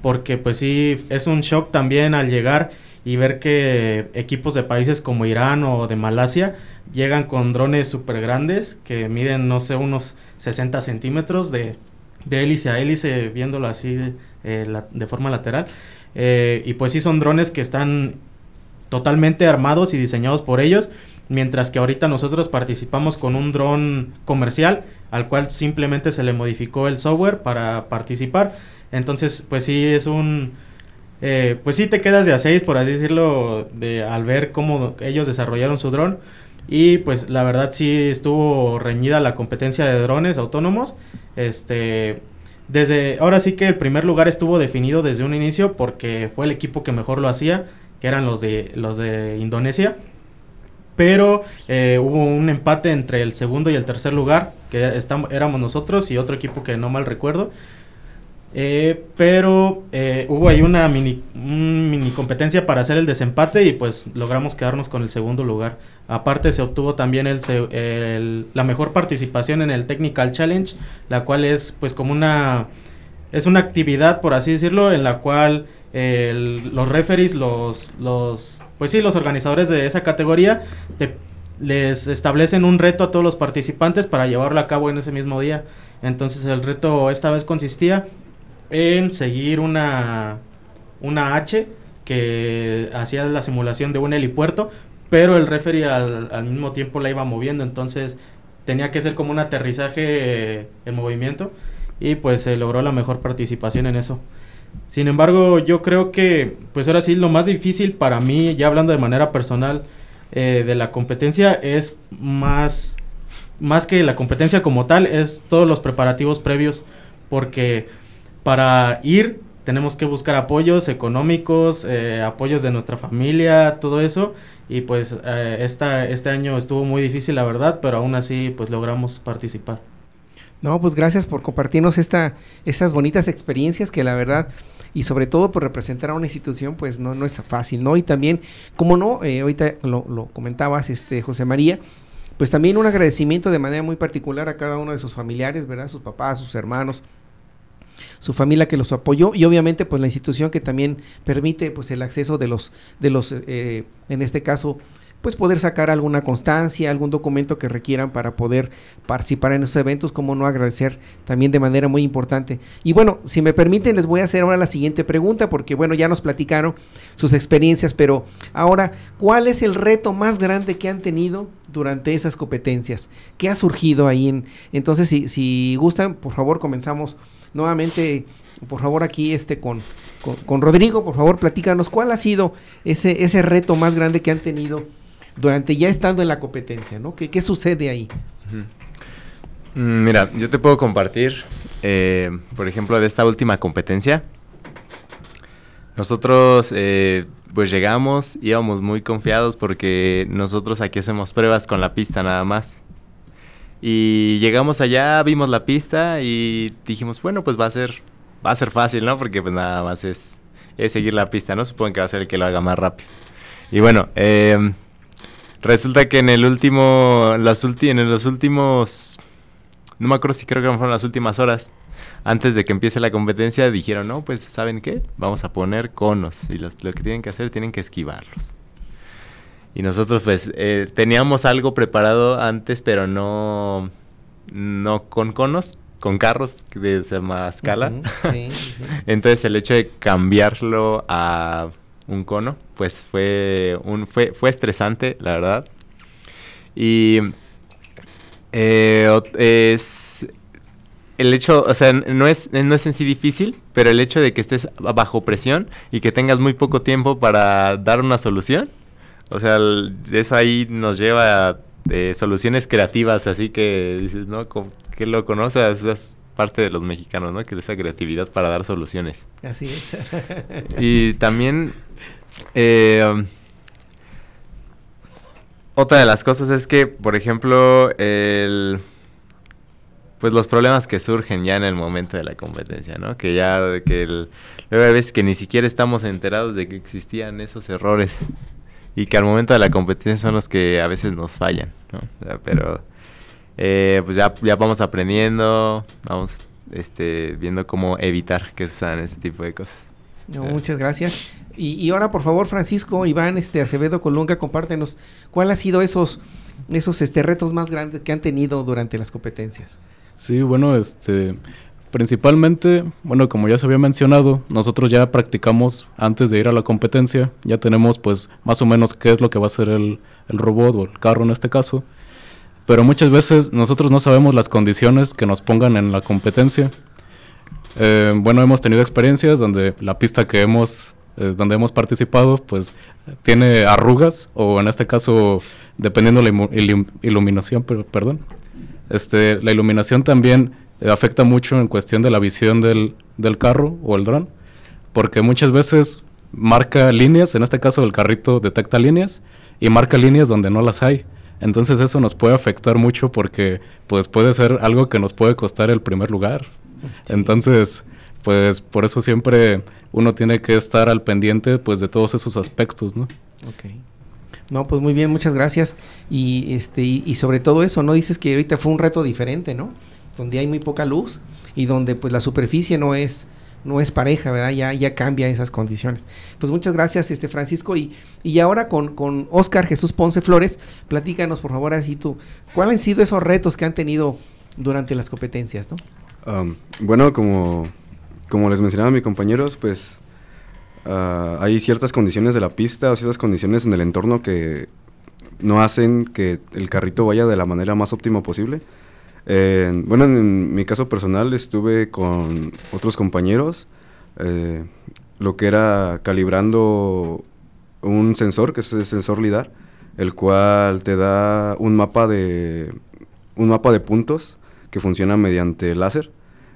porque pues sí es un shock también al llegar y ver que equipos de países como Irán o de Malasia llegan con drones súper grandes que miden, no sé, unos 60 centímetros de, de hélice a hélice, viéndolo así eh, de forma lateral. Eh, y pues sí son drones que están totalmente armados y diseñados por ellos, mientras que ahorita nosotros participamos con un dron comercial al cual simplemente se le modificó el software para participar. Entonces, pues sí es un eh, pues sí te quedas de a por así decirlo, de, al ver cómo ellos desarrollaron su dron. Y pues la verdad sí estuvo reñida la competencia de drones autónomos. Este, desde, ahora sí que el primer lugar estuvo definido desde un inicio porque fue el equipo que mejor lo hacía, que eran los de, los de Indonesia. Pero eh, hubo un empate entre el segundo y el tercer lugar, que éramos nosotros y otro equipo que no mal recuerdo. Eh, pero eh, hubo ahí una mini, un mini competencia para hacer el desempate y pues logramos quedarnos con el segundo lugar. Aparte se obtuvo también el, el- la mejor participación en el Technical Challenge, la cual es pues como una es una actividad por así decirlo en la cual eh, el- los referees, los los pues sí los organizadores de esa categoría te- les establecen un reto a todos los participantes para llevarlo a cabo en ese mismo día. Entonces el reto esta vez consistía en seguir una, una H que hacía la simulación de un helipuerto, pero el referee al, mismo tiempo la iba moviendo, entonces tenía que ser como un aterrizaje eh, en movimiento y pues se logró la mejor participación en eso. Sin embargo, yo creo que, pues ahora sí, lo más difícil para mí, ya hablando de manera personal, eh, de la competencia es más, más que la competencia como tal, es todos los preparativos previos, porque para ir tenemos que buscar apoyos económicos, eh, apoyos de nuestra familia, todo eso. Y pues eh, este año estuvo muy difícil, la verdad, pero aún así pues logramos participar.
No, pues gracias por compartirnos esta, estas bonitas experiencias que la verdad y sobre todo por representar a una institución pues no, no es fácil, ¿no? Y también, como no, eh, ahorita lo, lo comentabas, este José María, pues también un agradecimiento de manera muy particular a cada uno de sus familiares, ¿verdad? Sus papás, sus hermanos, su familia que los apoyó y obviamente pues la institución que también permite pues el acceso de los de los eh, en este caso pues poder sacar alguna constancia, algún documento que requieran para poder participar en esos eventos, como no agradecer también de manera muy importante. Y bueno, si me permiten, les voy a hacer ahora la siguiente pregunta, porque bueno, ya nos platicaron sus experiencias, pero ahora, ¿cuál es el reto más grande que han tenido durante esas competencias? ¿Qué ha surgido ahí? En, entonces, si, si gustan, por favor, comenzamos nuevamente, por favor, aquí este con, con, Rodrigo, por favor, platícanos cuál ha sido ese, ese reto más grande que han tenido durante ya estando en la competencia, ¿no? ¿Qué, qué sucede ahí?
Mm, Mira, yo te puedo compartir, eh, por ejemplo, de esta última competencia. Nosotros, eh, pues llegamos, íbamos muy confiados porque nosotros aquí hacemos pruebas con la pista nada más. Y llegamos allá, vimos la pista y dijimos, bueno, pues va a ser, va a ser fácil, ¿no? Porque pues nada más es, es seguir la pista, ¿no? Supongo que va a ser el que lo haga más rápido. Y bueno, eh, resulta que en el último, las en los últimos, no me acuerdo si creo que fueron las últimas horas, antes de que empiece la competencia, dijeron, no, pues, ¿saben qué? Vamos a poner conos y los- lo que tienen que hacer, tienen que esquivarlos. Y nosotros, pues, eh, teníamos algo preparado antes, pero no, no con conos, con carros de se llama escala.
Ujú, sí, sí, sí.
Entonces el hecho de cambiarlo a un cono, pues fue un fue, fue estresante, la verdad. Y eh, es el hecho, o sea, no es, no es en sí difícil, pero el hecho de que estés bajo presión y que tengas muy poco tiempo para dar una solución, o sea, eso ahí nos lleva a eh, soluciones creativas, así que dices, ¿no? Que lo conoces, es parte de los mexicanos, ¿no? Que esa creatividad para dar soluciones.
Así es.
y también, eh, otra de las cosas es que, por ejemplo, el pues los problemas que surgen ya en el momento de la competencia, ¿no? Que ya que el, luego hay veces que ni siquiera estamos enterados de que existían esos errores y que al momento de la competencia son los que a veces nos fallan, ¿no? pero eh, pues ya, ya vamos aprendiendo, vamos este, viendo cómo evitar que sucedan ese tipo de cosas.
muchas gracias. Y, y, ahora, por favor, Francisco, Iván, este Acevedo Colunga, compártenos cuál ha sido esos, esos este, retos más grandes que han tenido durante las competencias.
Sí, bueno, este, principalmente, bueno, como ya se había mencionado, nosotros ya practicamos antes de ir a la competencia, ya tenemos pues más o menos qué es lo que va a ser el, el robot o el carro en este caso, pero muchas veces nosotros no sabemos las condiciones que nos pongan en la competencia. Eh, bueno, hemos tenido experiencias donde la pista que hemos, eh, donde hemos participado, pues tiene arrugas o en este caso, dependiendo la iluminación, pero, perdón, este, la iluminación también eh, afecta mucho en cuestión de la visión del, carro o el dron, porque muchas veces marca líneas, en este caso el carrito detecta líneas y marca líneas donde no las hay. Entonces eso nos puede afectar mucho porque pues puede ser algo que nos puede costar el primer lugar. Entonces, pues por eso siempre uno tiene que estar al pendiente pues de todos esos aspectos, ¿no?
Okay. No, pues muy bien, muchas gracias. Y este y, sobre todo eso, ¿no? Dices que ahorita fue un reto diferente, ¿no? Donde hay muy poca luz y donde pues la superficie no es no es pareja, ¿verdad? Ya, ya cambia esas condiciones. Pues muchas gracias, este Francisco. Y, y ahora con, con Oscar Jesús Ponce Flores, platícanos por favor así tú, ¿cuáles han sido esos retos que han tenido durante las competencias, ¿no?
bueno, como, como les mencionaba a mis compañeros, pues Ah, hay ciertas condiciones de la pista o ciertas condiciones en el entorno que no hacen que el carrito vaya de la manera más óptima posible. Bueno, en, mi caso personal estuve con otros compañeros, eh, lo que era calibrando un sensor, que es el sensor LIDAR, el cual te da un mapa de, un mapa de puntos que funciona mediante láser.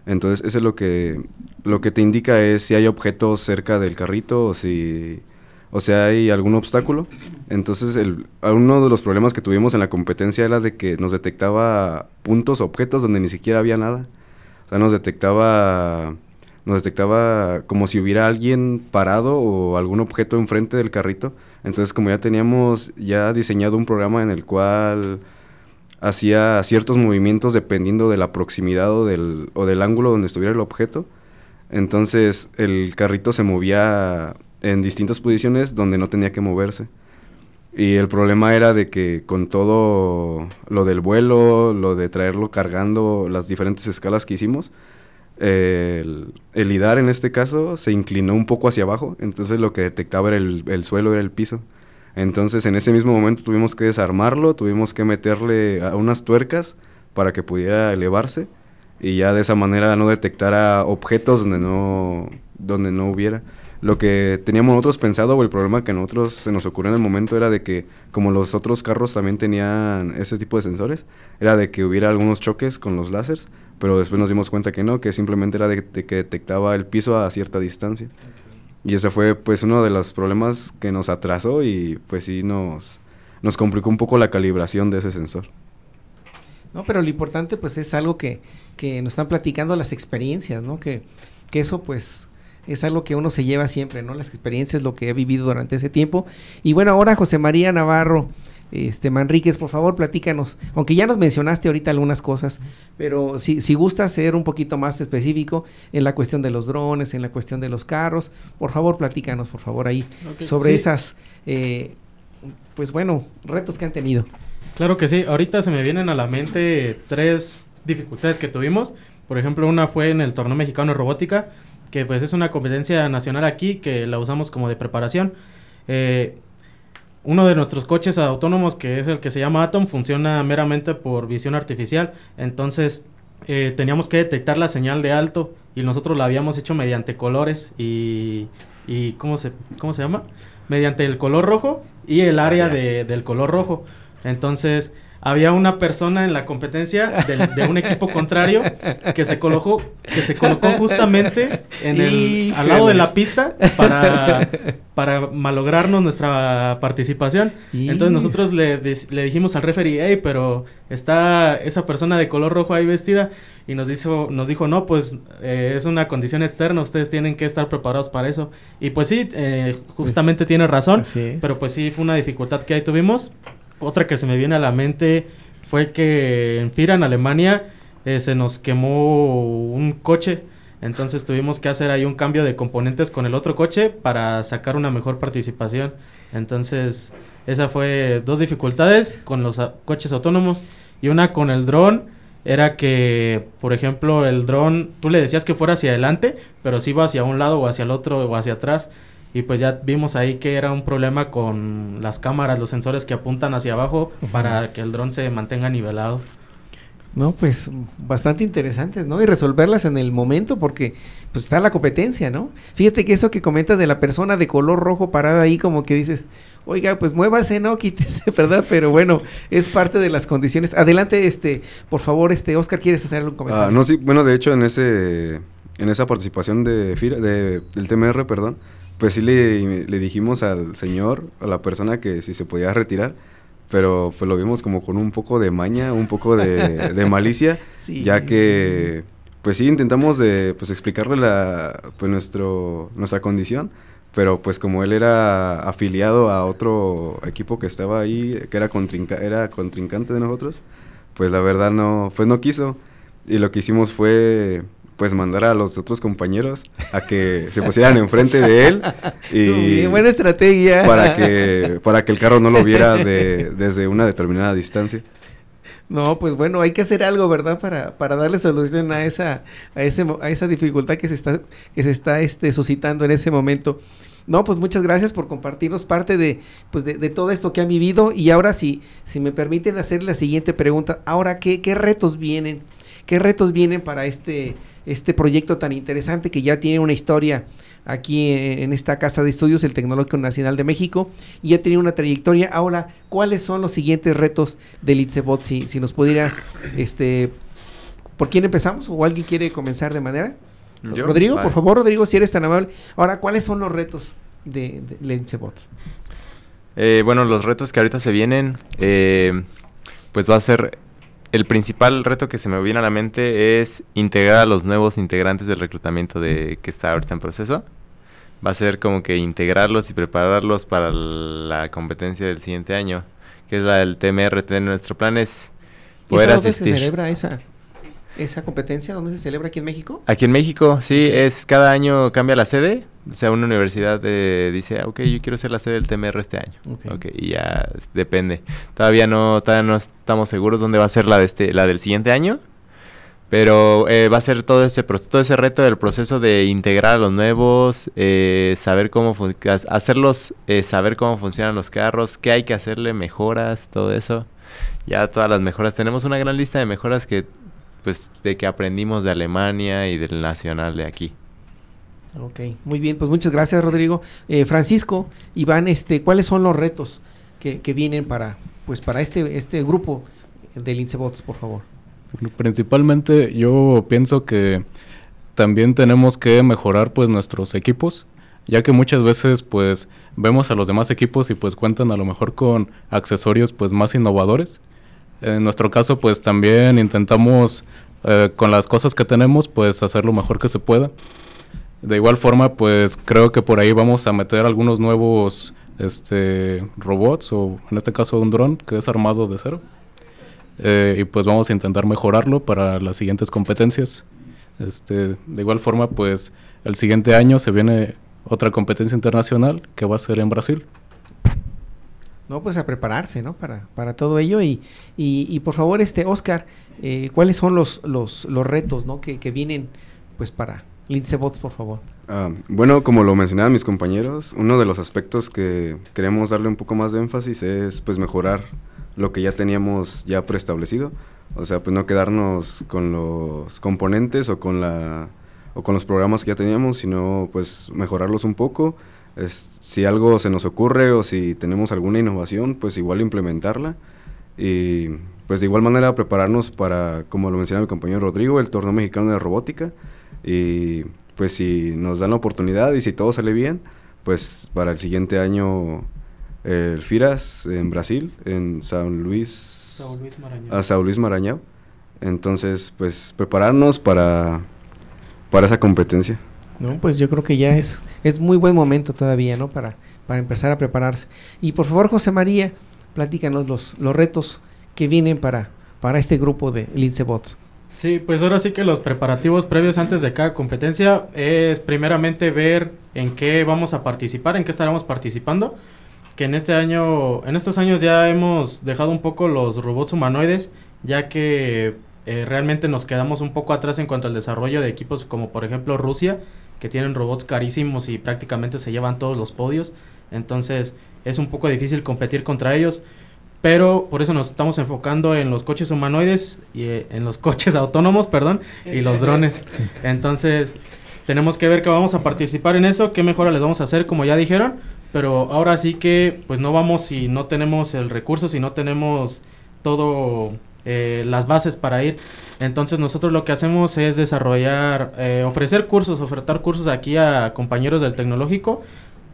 Entonces, eso es lo que, lo que te indica es si hay objetos cerca del carrito o si, o sea, hay algún obstáculo. Entonces, el, uno de los problemas que tuvimos en la competencia era de que nos detectaba puntos, objetos donde ni siquiera había nada. O sea, nos detectaba, nos detectaba como si hubiera alguien parado o algún objeto enfrente del carrito. Entonces, como ya teníamos ya diseñado un programa en el cual hacía ciertos movimientos dependiendo de la proximidad o del, o del ángulo donde estuviera el objeto. Entonces el carrito se movía en distintas posiciones donde no tenía que moverse. Y el problema era de que con todo lo del vuelo, lo de traerlo cargando, las diferentes escalas que hicimos, el, el, en este caso se inclinó un poco hacia abajo, entonces lo que detectaba era el, el suelo, era el piso. Entonces en ese mismo momento tuvimos que desarmarlo, tuvimos que meterle a unas tuercas para que pudiera elevarse y ya de esa manera no detectara objetos donde no, donde no hubiera. Lo que teníamos nosotros pensado o el problema que a nosotros se nos ocurrió en el momento era de que como los otros carros también tenían ese tipo de sensores, era de que hubiera algunos choques con los láseres, pero después nos dimos cuenta que no, que simplemente era de que detectaba el piso a cierta distancia. Y ese fue pues uno de los problemas que nos atrasó y pues sí nos, nos complicó un poco la calibración de ese sensor.
No, pero lo importante pues es algo que, que nos están platicando las experiencias, ¿no? Que, que eso pues es algo que uno se lleva siempre, ¿no? Las experiencias, lo que he vivido durante ese tiempo. Y bueno, ahora José María Navarro, este, Manríquez, por favor, platícanos, aunque ya nos mencionaste ahorita algunas cosas, pero si, si gusta ser un poquito más específico en la cuestión de los drones, en la cuestión de los carros, por favor, platícanos, por favor, ahí, sobre esas, eh, pues bueno, retos que han tenido.
Claro que sí, ahorita se me vienen a la mente tres dificultades que tuvimos. Por ejemplo, una fue en el torneo mexicano de robótica, que pues es una competencia nacional aquí, que la usamos como de preparación. Eh, uno de nuestros coches autónomos, que es el que se llama Atom, funciona meramente por visión artificial. Entonces, eh, teníamos que detectar la señal de alto y nosotros la habíamos hecho mediante colores y, y ¿cómo, se, ¿cómo se llama? Mediante el color rojo y el área de, del color rojo. Entonces, había una persona en la competencia de, un equipo contrario que se colocó, que se colocó justamente en el, al lado de la pista para, para malograrnos nuestra participación. Entonces nosotros le, le dijimos al referee, hey, pero está esa persona de color rojo ahí vestida y nos dijo, nos dijo, no, pues eh, es una condición externa, ustedes tienen que estar preparados para eso. Y pues sí, eh, justamente tiene razón, pero pues sí fue una dificultad que ahí tuvimos. Otra que se me viene a la mente fue que en Fira, en Alemania, eh, se nos quemó un coche. Entonces tuvimos que hacer ahí un cambio de componentes con el otro coche para sacar una mejor participación. Entonces, esa fue dos dificultades con los a- coches autónomos y una con el dron era que, por ejemplo, el dron, tú le decías que fuera hacia adelante, pero si iba hacia un lado o hacia el otro o hacia atrás. Y pues ya vimos ahí que era un problema con las cámaras, los sensores que apuntan hacia abajo para que el dron se mantenga nivelado.
No, pues bastante interesantes, ¿no? Y resolverlas en el momento porque pues está la competencia, ¿no? Fíjate que eso que comentas de la persona de color rojo parada ahí como que dices, oiga, pues muévase, no, quítese, ¿verdad? Pero bueno, es parte de las condiciones. Adelante, este, por favor, este, Oscar, ¿quieres hacer algún comentario?
Ah, no, sí, bueno, de hecho, en ese en esa participación de, FIRA- de del TMR, perdón, pues sí le, le dijimos al señor, a la persona que si se podía retirar, pero pues lo vimos como con un poco de maña, un poco de, de malicia,
Sí.
ya que pues sí intentamos de pues explicarle la pues nuestro nuestra condición, pero pues como él era afiliado a otro equipo que estaba ahí, que era contrinca era contrincante de nosotros, pues la verdad no pues no quiso y lo que hicimos fue pues mandar a los otros compañeros a que se pusieran enfrente de él y
buena estrategia.
para que para que el carro no lo viera de, desde una determinada distancia.
No, pues bueno, hay que hacer algo, ¿verdad? Para, para darle solución a esa, a ese, a esa dificultad que se está, que se está este, suscitando en ese momento. No, pues muchas gracias por compartirnos parte de, pues de, de todo esto que han vivido. Y ahora si, si me permiten hacer la siguiente pregunta, ahora qué, qué retos vienen, qué retos vienen para este, este proyecto tan interesante que ya tiene una historia aquí en, en esta casa de estudios, el Tecnológico Nacional de México, y ya tiene una trayectoria. Ahora, ¿cuáles son los siguientes retos del ITSEBOT? Si, si nos pudieras, este, ¿por quién empezamos? ¿O alguien quiere comenzar de manera?
¿Yo?
Rodrigo,
Vale.
por favor, Rodrigo, si eres tan amable. Ahora, ¿cuáles son los retos de, de?
Eh, bueno, los retos que ahorita se vienen, eh, pues va a ser el principal reto que se me viene a la mente es integrar a los nuevos integrantes del reclutamiento de que está ahorita en proceso. Va a ser como que integrarlos y prepararlos para la competencia del siguiente año, que es la del TMRT. Nuestro plan es poder
¿Y esa dónde se celebra esa, esa competencia? ¿Dónde se celebra aquí en México?
Aquí en México, sí, es cada año cambia la sede. O sea, una universidad eh, dice, ah, ok, yo quiero ser la sede del TMR este año.
Ok.
Ok, y ya depende. Todavía no, todavía no estamos seguros dónde va a ser la de este, la del siguiente año. Pero eh, va a ser todo ese todo ese reto del proceso de integrar a los nuevos, eh, saber cómo hacerlos, eh, saber cómo funcionan los carros, qué hay que hacerle, mejoras, todo eso. Ya todas las mejoras. Tenemos una gran lista de mejoras que, pues, de que aprendimos de Alemania y del nacional de aquí.
Ok, muy bien, pues muchas gracias, Rodrigo. Eh, Francisco, Iván, este, ¿cuáles son los retos que, que vienen para, pues, para este, este grupo del INSEBOTS, por favor?
Principalmente yo pienso que también tenemos que mejorar pues nuestros equipos, ya que muchas veces pues vemos a los demás equipos y pues cuentan a lo mejor con accesorios pues más innovadores. En nuestro caso pues también intentamos eh, con las cosas que tenemos pues hacer lo mejor que se pueda. De igual forma pues creo que por ahí vamos a meter algunos nuevos este robots o en este caso un dron que es armado de cero. Eh, y pues vamos a intentar mejorarlo para las siguientes competencias. Este, de igual forma, pues el siguiente año se viene otra competencia internacional que va a ser en Brasil.
No, pues a prepararse, ¿no? Para, para todo ello. Y, y, por favor, este, Oscar, eh, ¿cuáles son los, los, los retos, ¿no? Que, que vienen, pues, para INSEBOTS, por favor.
Ah, bueno, como lo mencionaban mis compañeros, uno de los aspectos que queremos darle un poco más de énfasis es pues mejorar lo que ya teníamos ya preestablecido. O sea, pues no quedarnos con los componentes o con la o con los programas que ya teníamos, sino pues mejorarlos un poco. si algo se nos ocurre o si tenemos alguna innovación, pues igual implementarla. Y pues de igual manera prepararnos para, como lo mencionaba mi compañero Rodrigo, el torneo mexicano de robótica. Y pues si nos dan la oportunidad y si todo sale bien, pues para el siguiente año el FIRAS en Brasil, en San Luis, Sao Luis Marañao. A Sao Luis Marañao. Entonces, pues prepararnos para, para esa competencia.
No, pues yo creo que ya es, es muy buen momento todavía, ¿no? Para, para empezar a prepararse. Y por favor, José María, platícanos los, los retos que vienen para, para este grupo de Lincebots.
Sí, pues ahora sí que los preparativos previos antes de cada competencia es primeramente ver en qué vamos a participar, en qué estaremos participando. Que en este año, en estos años ya hemos dejado un poco los robots humanoides, ya que eh, realmente nos quedamos un poco atrás en cuanto al desarrollo de equipos como por ejemplo Rusia, que tienen robots carísimos y prácticamente se llevan todos los podios. Entonces es un poco difícil competir contra ellos. Pero por eso nos estamos enfocando en los coches humanoides y eh, en los coches autónomos, perdón, y los drones. Entonces, tenemos que ver que vamos a participar en eso, qué mejora les vamos a hacer, como ya dijeron. Pero ahora sí que, pues no vamos si no tenemos el recurso, si no tenemos todo eh, las bases para ir. Entonces nosotros lo que hacemos es desarrollar, eh, ofrecer cursos, ofertar cursos aquí a compañeros del tecnológico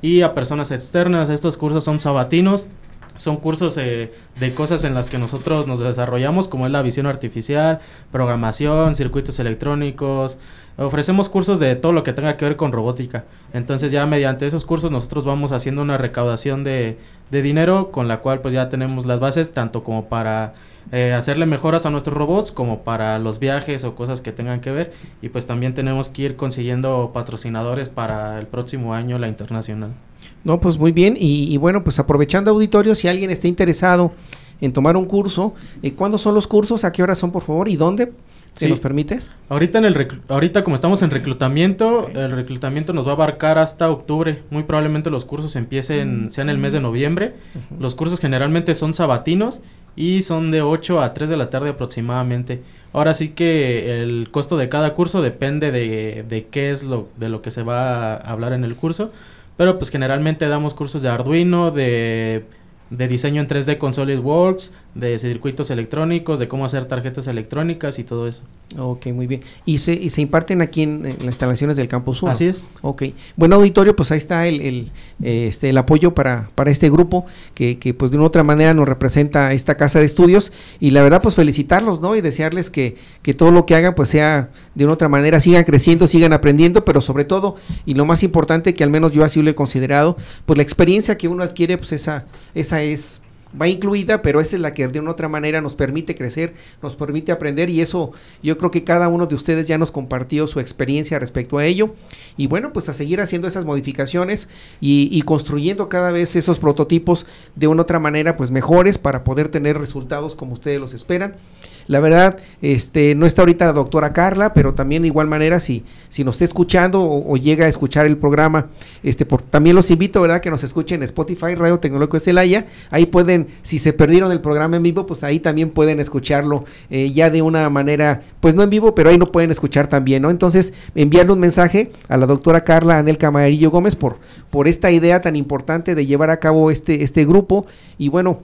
y a personas externas. Estos cursos son sabatinos, son cursos eh, de cosas en las que nosotros nos desarrollamos, como es la visión artificial, programación, circuitos electrónicos. Ofrecemos cursos de todo lo que tenga que ver con robótica. Entonces ya mediante esos cursos nosotros vamos haciendo una recaudación de, de dinero con la cual pues ya tenemos las bases tanto como para eh, hacerle mejoras a nuestros robots como para los viajes o cosas que tengan que ver. Y pues también tenemos que ir consiguiendo patrocinadores para el próximo año, la internacional.
No, pues muy bien. Y, bueno, pues aprovechando auditorio, si alguien está interesado en tomar un curso, eh, ¿cuándo son los cursos? ¿A qué horas son, por favor? ¿Y dónde? Si nos permites.
Ahorita, en el ahorita como estamos en reclutamiento, el reclutamiento nos va a abarcar hasta octubre. Muy probablemente los cursos empiecen, sean el mes de noviembre. Los cursos generalmente son sabatinos y son de 8 a 3 de la tarde aproximadamente. Ahora sí que el costo de cada curso depende de, de qué es lo, de lo que se va a hablar en el curso. Pero pues generalmente damos cursos de Arduino, de, de diseño en 3D con SolidWorks, de circuitos electrónicos, de cómo hacer tarjetas electrónicas y todo eso.
Ok, muy bien. ¿Y se, y se imparten aquí en, las instalaciones del Campus 1?
Así es.
Ok. Bueno, auditorio, pues ahí está el, el, este, el apoyo para, para este grupo que, que, pues de una otra manera nos representa esta casa de estudios y la verdad pues felicitarlos, ¿no? Y desearles que, que todo lo que hagan pues sea de una otra manera, sigan creciendo, sigan aprendiendo, pero sobre todo, y lo más importante que al menos yo así lo he considerado, pues la experiencia que uno adquiere pues esa, esa es va incluida, pero esa es la que de una otra manera nos permite crecer, nos permite aprender y eso yo creo que cada uno de ustedes ya nos compartió su experiencia respecto a ello y bueno, pues a seguir haciendo esas modificaciones y, construyendo cada vez esos prototipos de una otra manera pues mejores para poder tener resultados como ustedes los esperan. La verdad, este, no está ahorita la doctora Carla, pero también de igual manera, si, si nos está escuchando o, llega a escuchar el programa, este, por, también los invito, ¿verdad?, que nos escuchen en Spotify, Radio Tecnológico de Celaya. Ahí pueden, si se perdieron el programa en vivo, pues ahí también pueden escucharlo eh, ya de una manera, pues no en vivo, pero ahí no pueden escuchar también, ¿no? Entonces, enviarle un mensaje a la doctora Carla Anel Camarillo Gómez por, por esta idea tan importante de llevar a cabo este, este grupo. Y bueno,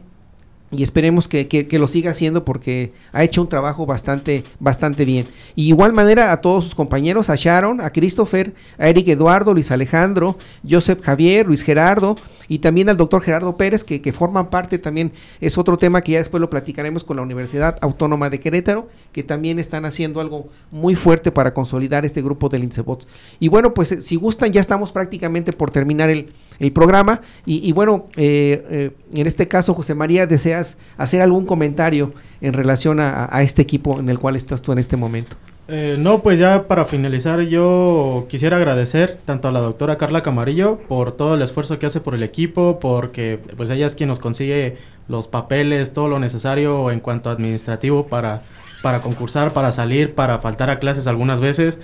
y esperemos que, que, lo siga haciendo porque ha hecho un trabajo bastante, bastante bien. Y igual manera a todos sus compañeros, a Sharon, a Christopher, a Eric Eduardo, Luis Alejandro, Joseph Javier, Luis Gerardo y también al doctor Gerardo Pérez, que, que forman parte también, es otro tema que ya después lo platicaremos con la Universidad Autónoma de Querétaro, que también están haciendo algo muy fuerte para consolidar este grupo del INSEBOTS. Y bueno, pues si gustan, ya estamos prácticamente por terminar el, el programa. Y, bueno, eh, eh, en este caso, José María, ¿deseas hacer algún comentario en relación a, este equipo en el cual estás tú en este momento?
Eh, no, pues ya para finalizar yo quisiera agradecer tanto a la doctora Carla Camarillo por todo el esfuerzo que hace por el equipo, porque pues ella es quien nos consigue los papeles, todo lo necesario en cuanto a administrativo para, para concursar, para salir, para faltar a clases algunas veces.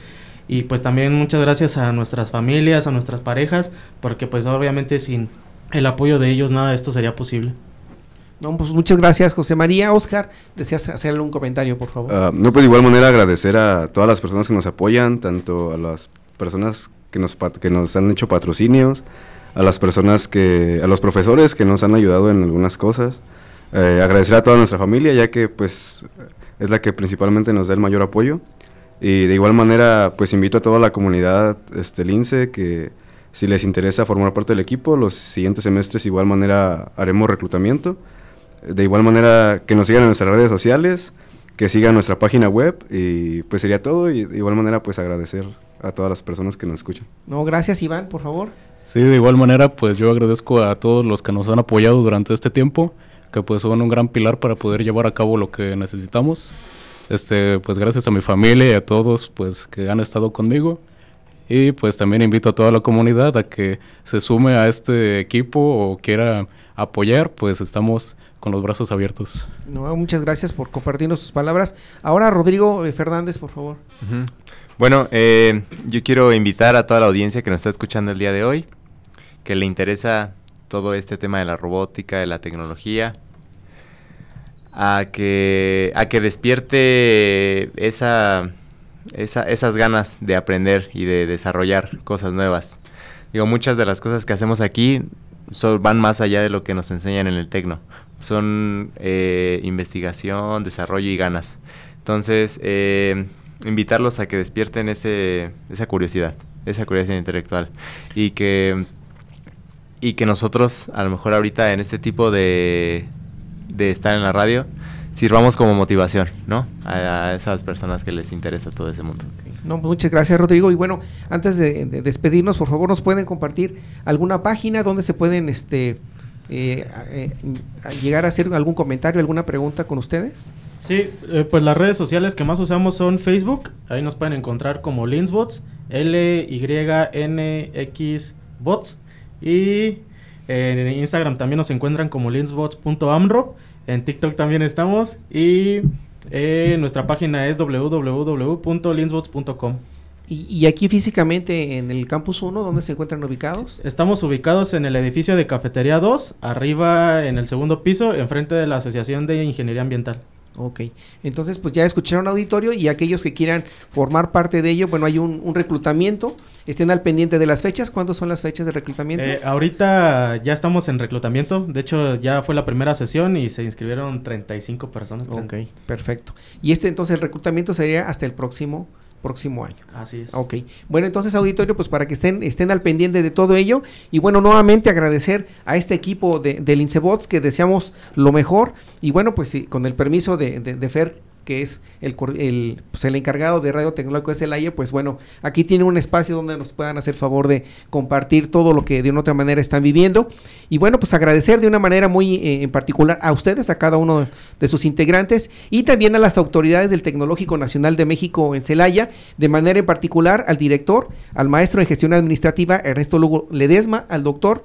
Y pues también muchas gracias a nuestras familias, a nuestras parejas, porque pues obviamente sin el apoyo de ellos nada de esto sería posible.
No, pues muchas gracias, José María. Oscar, ¿deseas hacerle un comentario, por favor?
Ah, no, pues de igual manera agradecer a todas las personas que nos apoyan, tanto a las personas que nos, que nos han hecho patrocinios, a las personas que, a los profesores que nos han ayudado en algunas cosas. Eh, agradecer a toda nuestra familia, ya que pues es la que principalmente nos da el mayor apoyo. Y de igual manera, pues invito a toda la comunidad este, lince que si les interesa formar parte del equipo, los siguientes semestres de igual manera haremos reclutamiento. De igual manera que nos sigan en nuestras redes sociales, que sigan nuestra página web y pues sería todo y de igual manera pues agradecer a todas las personas que nos escuchan.
No, gracias, Iván, por favor.
Sí, de igual manera, pues yo agradezco a todos los que nos han apoyado durante este tiempo, que pues son un gran pilar para poder llevar a cabo lo que necesitamos. Este, pues gracias a mi familia y a todos pues que han estado conmigo. Y pues también invito a toda la comunidad a que se sume a este equipo o quiera apoyar, pues estamos con los brazos abiertos.
No, muchas gracias por compartirnos tus palabras. Ahora, Rodrigo eh, Fernández, por favor.
Bueno, eh, yo quiero invitar a toda la audiencia que nos está escuchando el día de hoy, que le interesa todo este tema de la robótica, de la tecnología, a que, a que despierte esa, esa- esas ganas de aprender y de desarrollar cosas nuevas. Digo, muchas de las cosas que hacemos aquí son- van más allá de lo que nos enseñan en el Tecno. Son eh, investigación, desarrollo y ganas. Entonces, eh, invitarlos a que despierten ese, esa curiosidad, esa curiosidad intelectual. Y que, y que nosotros, a lo mejor ahorita en este tipo de, de estar en la radio, sirvamos como motivación, ¿no? A, esas personas que les interesa todo ese mundo.
No, pues, muchas gracias, Rodrigo. Y bueno, antes de, de despedirnos, por favor, nos pueden compartir alguna página donde se pueden este, eh, eh, llegar a hacer algún comentario, alguna pregunta con ustedes.
Sí, eh, pues las redes sociales que más usamos son Facebook, ahí nos pueden encontrar como Linsbots, L-Y-N-X Bots, y en Instagram también nos encuentran como linsbots.amro, en TikTok también estamos, y nuestra página es www.linsbots.com.
Y, y aquí físicamente en el campus 1, ¿dónde se encuentran ubicados?
Estamos ubicados en el edificio de Cafetería 2, arriba en el segundo piso, enfrente de la Asociación de Ingeniería Ambiental.
Ok, entonces pues ya escucharon auditorio y aquellos que quieran formar parte de ello, bueno, hay un, un reclutamiento, estén al pendiente de las fechas, ¿cuándo son las fechas de reclutamiento?
Eh, ahorita ya estamos en reclutamiento. De hecho, ya fue la primera sesión y se inscribieron 35 personas.
ok, perfecto. Y este entonces el reclutamiento sería hasta el próximo próximo año.
Así es.
Ok, bueno, entonces auditorio, pues para que estén, estén al pendiente de todo ello. Y bueno, nuevamente agradecer a este equipo de, del Incebots que deseamos lo mejor. Y bueno, pues sí, con el permiso de, de, de Fer, que es el, el, pues, el encargado de Radio Tecnológico de Celaya, pues bueno, aquí tiene un espacio donde nos puedan hacer favor de compartir todo lo que de una otra manera están viviendo. Y bueno, pues agradecer de una manera muy eh, en particular a ustedes, a cada uno de sus integrantes y también a las autoridades del Tecnológico Nacional de México en Celaya, de manera en particular al director, al maestro en gestión administrativa Ernesto Lugo Ledesma, al doctor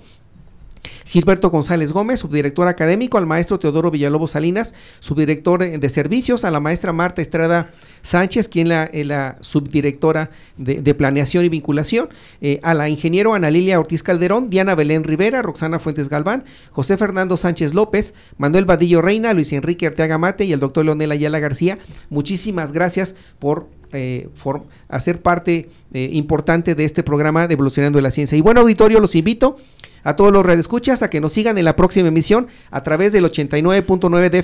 Gilberto González Gómez, subdirector académico, al maestro Teodoro Villalobos Salinas, subdirector eh, de servicios, a la maestra Marta Estrada Sánchez, quien la, es la subdirectora de, de planeación y vinculación, eh, a la ingeniero Ana Lilia Ortiz Calderón, Diana Belén Rivera, Roxana Fuentes Galván, José Fernando Sánchez López, Manuel Vadillo Reina, Luis Enrique Arteaga Mate y el doctor Leonel Ayala García. Muchísimas gracias por eh, hacer parte eh, importante de este programa de Evolucionando la Ciencia. Y bueno, auditorio, los invito a todos los redescuchas a que nos sigan en la próxima emisión a través del 89.9 de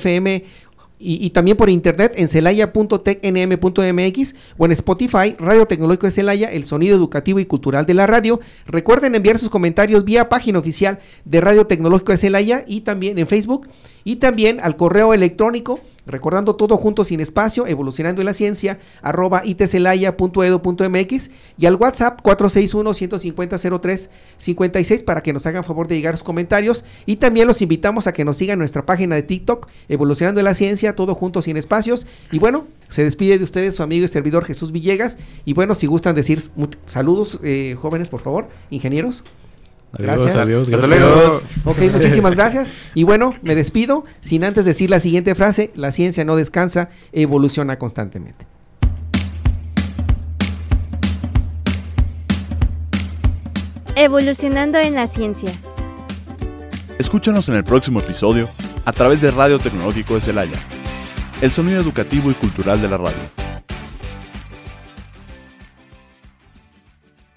y, y también por internet en celaya.tecnm.mx o en Spotify, Radio Tecnológico de Celaya, el sonido educativo y cultural de la radio. Recuerden enviar sus comentarios vía página oficial de Radio Tecnológico de Celaya y también en Facebook y también al correo electrónico, recordando todo junto sin espacio, evolucionando en la ciencia, arroba itcelaya.edu.mx y al WhatsApp 461-150-03-56 para que nos hagan favor de llegar sus comentarios. Y también los invitamos a que nos sigan nuestra página de TikTok, evolucionando en la ciencia, todo junto sin espacios. Y bueno, se despide de ustedes su amigo y servidor Jesús Villegas. Y bueno, si gustan decir saludos eh, jóvenes, por favor, ingenieros.
Adiós,
Gracias.
adiós,
Hasta
gracias.
luego.
Ok, muchísimas gracias. Y bueno, me despido sin antes decir la siguiente frase, la ciencia no descansa, evoluciona constantemente.
Evolucionando en la ciencia.
Escúchanos en el próximo episodio a través de Radio Tecnológico de Celaya, el sonido educativo y cultural de la radio.